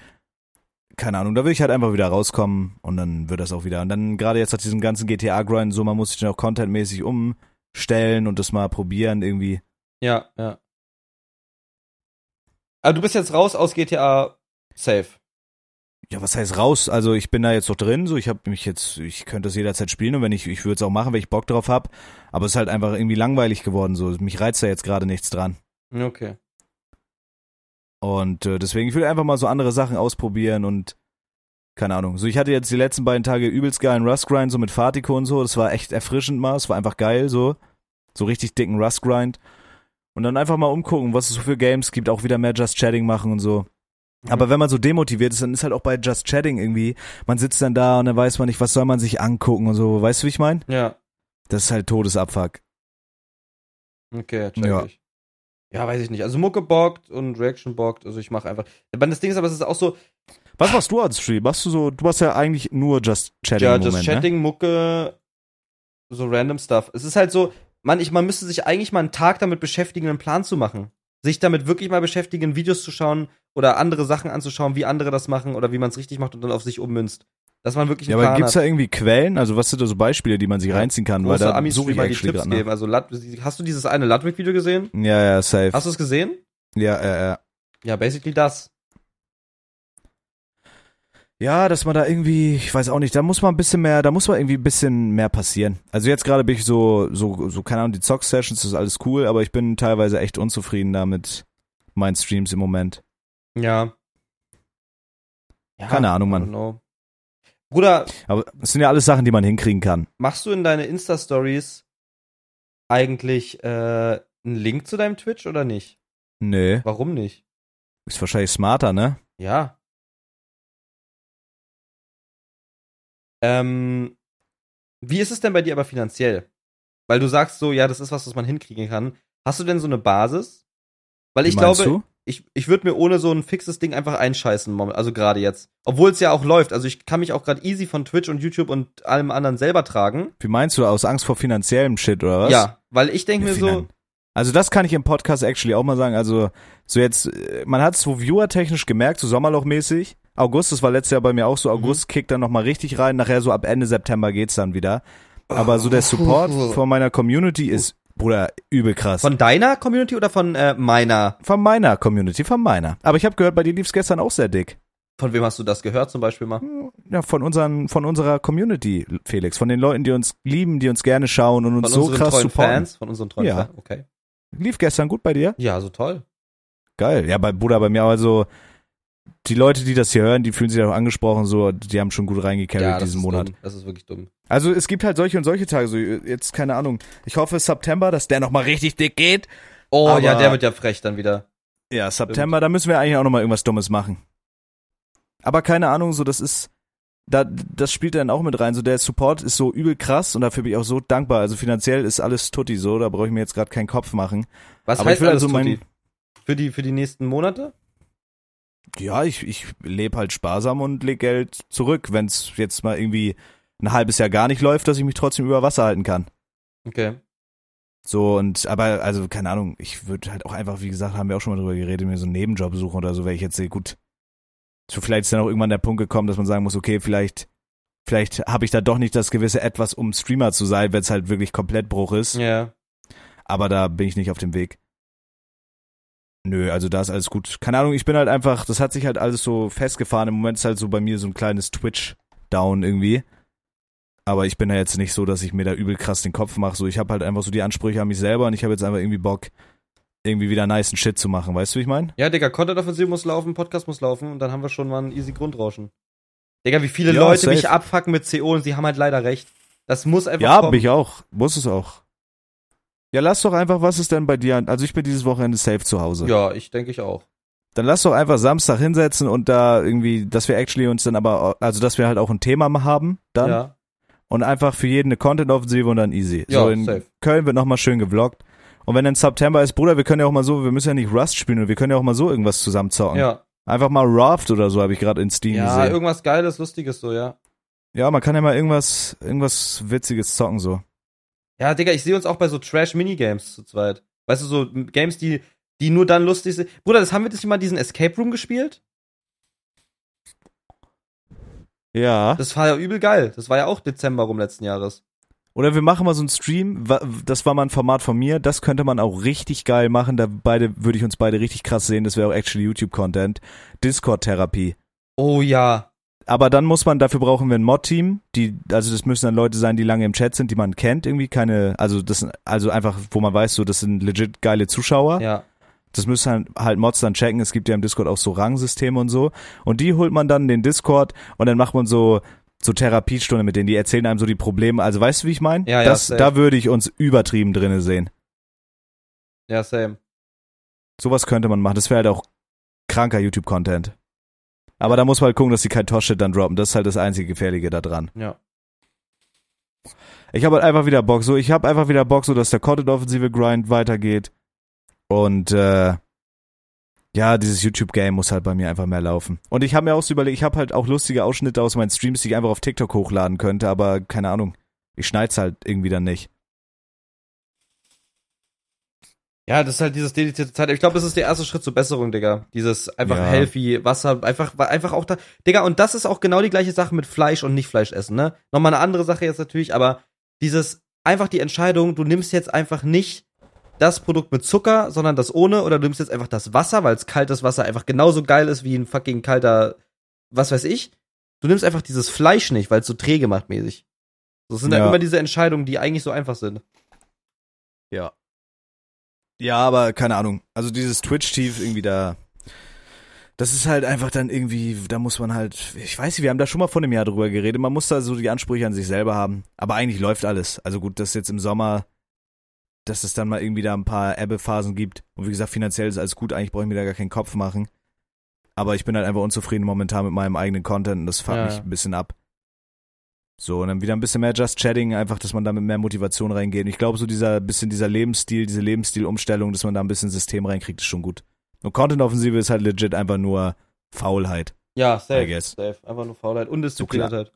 keine Ahnung, da will ich halt einfach wieder rauskommen und dann wird das auch wieder. Und dann gerade jetzt nach diesem ganzen GTA-Grind, so man muss sich dann auch contentmäßig umstellen und das mal probieren irgendwie. Ja, ja. Aber du bist jetzt raus aus GTA safe. Ja, was heißt raus? Also ich bin da jetzt noch drin, so ich habe mich jetzt, ich könnte das jederzeit spielen und wenn ich, ich würde es auch machen, wenn ich Bock drauf hab. Aber es ist halt einfach irgendwie langweilig geworden, so mich reizt da jetzt gerade nichts dran. Okay. Und äh, deswegen, ich will einfach mal so andere Sachen ausprobieren und keine Ahnung. So, ich hatte jetzt die letzten beiden Tage übelst geilen Rust-Grind, so mit Fatiko und so. Das war echt erfrischend mal. Es war einfach geil, so. So richtig dicken Rust-Grind. Und dann einfach mal umgucken, was es so für Games gibt, auch wieder mehr Just Chatting machen und so. Aber wenn man so demotiviert ist, dann ist halt auch bei Just Chatting irgendwie, man sitzt dann da und dann weiß man nicht, was soll man sich angucken und so. Weißt du, wie ich meine? Ja. Das ist halt Todesabfuck. Okay, check Ja. ich. Ja, weiß ich nicht. Also Mucke bockt und Reaction bockt. Also ich mache einfach. Aber das Ding ist aber, es ist auch so, Was machst du als Stream? Machst du so, du machst ja eigentlich nur Just Chatting ja, just Moment, ne? Chatting, Mucke, so random Stuff. Es ist halt so, man, ich, man müsste sich eigentlich mal einen Tag damit beschäftigen, einen Plan zu machen. Sich damit wirklich mal beschäftigen, Videos zu schauen oder andere Sachen anzuschauen, wie andere das machen oder wie man es richtig macht und dann auf sich ummünzt. Dass man wirklich Ja, einen aber Plan gibt's hat. da irgendwie Quellen? Also was sind da so Beispiele, die man sich Ja, reinziehen kann? Weil Große da Amis, suche die ich mal die Tipps nach. geben. Also, hast du dieses eine Ludwig-Video gesehen? Ja, ja, safe. Hast du es gesehen? Ja, ja, ja. Ja, basically das. Ja, dass man da irgendwie, ich weiß auch nicht, da muss man ein bisschen mehr, da muss man irgendwie ein bisschen mehr passieren. Also jetzt gerade bin ich so, so, so, keine Ahnung, die Zock-Sessions ist alles cool, aber ich bin teilweise echt unzufrieden da mit meinen Streams im Moment. Ja. ja Keine Ahnung, Mann. Bruder, Aber es sind ja alles Sachen, die man hinkriegen kann. machst du in deine Insta-Stories eigentlich äh, einen Link zu deinem Twitch oder nicht? Nö. Warum nicht? Ist wahrscheinlich smarter, ne? Ja. Ähm, wie ist es denn bei dir aber finanziell? Weil du sagst so, ja, das ist was, was man hinkriegen kann. Hast du denn so eine Basis? Weil ich glaube, du? ich, ich würde mir ohne so ein fixes Ding einfach einscheißen, also gerade jetzt. Obwohl es ja auch läuft. Also ich kann mich auch gerade easy von Twitch und YouTube und allem anderen selber tragen. Wie meinst du, aus Angst vor finanziellem Shit oder was? Ja, weil ich denke mir so, Also das kann ich im Podcast actually auch mal sagen. Also so jetzt, äh, man hat es so viewertechnisch gemerkt, so Sommerlochmäßig. August, das war letztes Jahr bei mir auch so. August kickt dann noch mal richtig rein. Nachher so ab Ende September geht's dann wieder. Aber so der Support <laughs> von meiner Community ist, Bruder, übel krass. Von, von deiner Community oder von äh, meiner? meiner Community, von meiner. Aber ich habe gehört, bei dir lief's gestern auch sehr dick. Von wem hast du das gehört zum Beispiel mal? Ja, von unseren, von unserer Community, Felix. Von den Leuten, die uns lieben, die uns gerne schauen und uns Von so krass supporten. Fans? Von unseren treuen Ja. Fans? Okay. Lief gestern gut bei dir? Ja, so toll. Geil. Ja, bei Bruder, bei mir also die Leute, die das hier hören, die fühlen sich auch angesprochen, so, die haben schon gut reingecarried ja, diesen Monat. Dumm. Das ist wirklich dumm. Also es gibt halt solche und solche Tage, so jetzt keine Ahnung. Ich hoffe September, dass der nochmal richtig dick geht. Oh Aber- ja, der wird ja frech dann wieder. Ja, September, da müssen wir eigentlich auch nochmal irgendwas Dummes machen. Aber keine Ahnung, so das ist, da, das spielt dann auch mit rein. So der Support ist so übel krass und dafür bin ich auch so dankbar. Also finanziell ist alles tutti so, da brauche ich mir jetzt gerade keinen Kopf machen. Was Aber heißt ich will alles also mein- Tutti? Für die, für die nächsten Monate? Ja, ich, ich lebe halt sparsam und leg Geld zurück, wenn es jetzt mal irgendwie ein halbes Jahr gar nicht läuft, dass ich mich trotzdem über Wasser halten kann. Okay. So und aber also keine Ahnung, ich würde halt auch einfach, wie gesagt, haben wir auch schon mal drüber geredet, mir so einen Nebenjob suchen oder so, weil ich jetzt sehe, gut, so vielleicht ist dann auch irgendwann der Punkt gekommen, dass man sagen muss, okay, vielleicht vielleicht habe ich da doch nicht das gewisse etwas, um Streamer zu sein, wenn es halt wirklich komplett Bruch ist, Ja. aber da bin ich nicht auf dem Weg. Nö, also da ist alles gut. Keine Ahnung, ich bin halt einfach, das hat sich halt alles so festgefahren. Im Moment ist halt so bei mir so ein kleines Twitch-Down irgendwie. Aber ich bin ja jetzt nicht so, dass ich mir da übel krass den Kopf mache. So, ich habe halt einfach so die Ansprüche an mich selber und ich habe jetzt einfach irgendwie Bock, irgendwie wieder nice Shit zu machen. Weißt du, wie ich meine? Ja, Digga, Content-Offensive muss laufen, Podcast muss laufen und dann haben wir schon mal einen easy Grundrauschen. Digga, wie viele Ja, Leute safe. mich abfacken mit CO und sie haben halt leider recht. Das muss einfach Ja, kommen. bin ich auch. Muss es auch. Ja, lass doch einfach, was ist denn bei dir? Also ich bin dieses Wochenende safe zu Hause. Ja, ich denke ich auch. Dann lass doch einfach Samstag hinsetzen und da irgendwie, dass wir actually uns dann aber, also dass wir halt auch ein Thema haben dann Ja. und einfach für jeden eine Content-Offensive und dann easy. Ja, so in safe. Köln wird nochmal schön gevloggt. Und wenn dann September ist, Bruder, wir können ja auch mal so, wir müssen ja nicht Rust spielen, wir können ja auch mal so irgendwas zusammenzocken. Ja. Einfach mal Raft oder so habe ich gerade in Steam Ja, gesehen. irgendwas Geiles, Lustiges so, ja. Ja, man kann ja mal irgendwas, irgendwas Witziges zocken so. Ja, Digga, ich sehe uns auch bei so Trash-Minigames zu zweit. Weißt du, so Games, die, die nur dann lustig sind. Bruder, das haben wir das mal diesen Escape Room gespielt? Ja. Das war ja übel geil. Das war ja auch Dezember rum letzten Jahres. Oder wir machen mal so einen Stream, das war mal ein Format von mir, das könnte man auch richtig geil machen, da beide, würde ich uns beide richtig krass sehen, das wäre auch actually YouTube-Content. Discord-Therapie. Oh ja. Aber dann muss man, dafür brauchen wir ein Mod-Team, die, also das müssen dann Leute sein, die lange im Chat sind, die man kennt, irgendwie keine, also das, sind- also einfach, wo man weiß, so, das sind legit geile Zuschauer. Ja. Das müssen halt, halt Mods dann checken. Es gibt ja im Discord auch so Rangsysteme und so. Und die holt man dann in den Discord und dann macht man so, so Therapiestunde mit denen. Die erzählen einem so die Probleme. Also weißt du, wie ich meine? Ja, ja, das. Da würde ich uns übertrieben drinne sehen. Ja, same. Sowas könnte man machen. Das wäre halt auch kranker YouTube-Content. Aber da muss man halt gucken, dass die kein Tosh-Shit dann droppen. Das ist halt das einzige Gefährliche da dran. Ja. Ich habe halt einfach wieder Bock. So, ich habe einfach wieder Bock, so dass der Content-offensive Grind weitergeht. Und äh, ja, dieses YouTube-Game muss halt bei mir einfach mehr laufen. Und ich habe mir auch so überlegt, ich habe halt auch lustige Ausschnitte aus meinen Streams, die ich einfach auf TikTok hochladen könnte, aber keine Ahnung. Ich schneid's halt irgendwie dann nicht. Ja, das ist halt dieses dedizierte Zeit. Ich glaube, das ist der erste Schritt zur Besserung, Digga. Dieses einfach Ja. healthy Wasser, einfach, einfach auch da, Digga, und das ist auch genau die gleiche Sache mit Fleisch und nicht Fleisch essen, ne? Nochmal eine andere Sache jetzt natürlich, aber dieses, einfach die Entscheidung, du nimmst jetzt einfach nicht das Produkt mit Zucker, sondern das ohne, oder du nimmst jetzt einfach das Wasser, weil es kaltes Wasser einfach genauso geil ist wie ein fucking kalter, was weiß ich. Du nimmst einfach dieses Fleisch nicht, weil es so träge macht mäßig. Das sind dann Ja. immer diese Entscheidungen, die eigentlich so einfach sind. Ja. Ja, aber keine Ahnung. Also dieses Twitch-Tief irgendwie da. Das ist halt einfach dann irgendwie, da muss man halt, ich weiß nicht, wir haben da schon mal vor einem Jahr drüber geredet, man muss da so die Ansprüche an sich selber haben. Aber eigentlich läuft alles. Also gut, dass jetzt im Sommer, dass es dann mal irgendwie da ein paar Ebbephasen gibt. Und wie gesagt, finanziell ist alles gut, eigentlich brauche ich mir da gar keinen Kopf machen. Aber ich bin halt einfach unzufrieden momentan mit meinem eigenen Content und das fuckt Ja, mich ein bisschen ab. So, und dann wieder ein bisschen mehr Just Chatting, einfach, dass man da mit mehr Motivation reingeht. Und ich glaube, so dieser bisschen dieser Lebensstil, diese Lebensstilumstellung, dass man da ein bisschen System reinkriegt, ist schon gut. Und Content-Offensive ist halt legit einfach nur Faulheit. Ja, I safe. guess. Safe. Einfach nur Faulheit. So Undiszipliniertheit.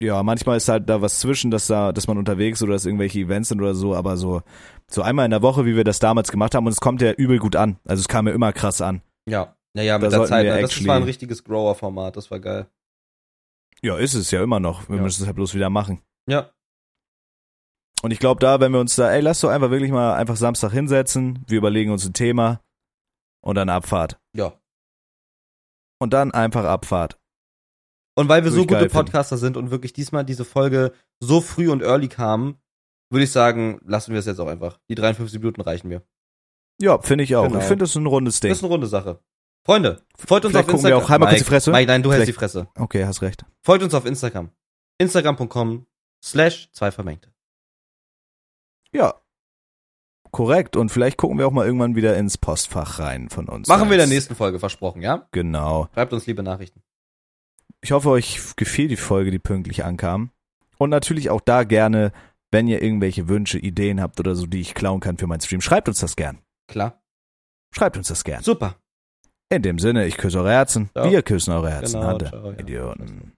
Ja, manchmal ist halt da was zwischen, dass da, dass man unterwegs oder dass irgendwelche Events sind oder so, aber so, so einmal in der Woche, wie wir das damals gemacht haben, und es kommt ja übel gut an. Also es kam ja immer krass an. Ja. Ja, ja, Da mit der Zeit. ne? Das war ein richtiges Grower-Format. Das war geil. Ja, ist es ja immer noch. Wir Ja. müssen es halt bloß wieder machen. Ja. Und ich glaube da, wenn wir uns da, ey, lass doch einfach wirklich mal einfach Samstag hinsetzen, wir überlegen uns ein Thema und dann Abfahrt. Ja. Und dann einfach Abfahrt. Und weil wir so gute. Podcaster sind und wirklich diesmal diese Folge so früh und early kam, würde ich sagen, lassen wir es jetzt auch einfach. Die 53 Minuten reichen mir. Ja, finde ich auch. Genau. Ich finde das ist ein rundes Ding. Das ist eine runde Sache. Freunde, folgt uns Vielleicht auf gucken wir Instagram. auch- mal kurz Mike, die Fresse. Mike, nein, du hältst die Vielleicht- Fresse. Okay, hast recht. Folgt uns auf Instagram. Instagram.com slash zwei Vermengte. Ja. Korrekt. Und vielleicht gucken wir auch mal irgendwann wieder ins Postfach rein von uns. Machen wir in der nächsten Folge, versprochen, ja? Genau. Schreibt uns liebe Nachrichten. Ich hoffe, euch gefiel die Folge, die pünktlich ankam. Und natürlich auch da gerne, wenn ihr irgendwelche Wünsche, Ideen habt oder so, die ich klauen kann für meinen Stream, schreibt uns das gern. Klar. Schreibt uns das gern. Super. In dem Sinne, ich küsse eure Herzen. Ciao. Wir küssen eure Herzen. Genau, Hande. ciao, ja. Idioten.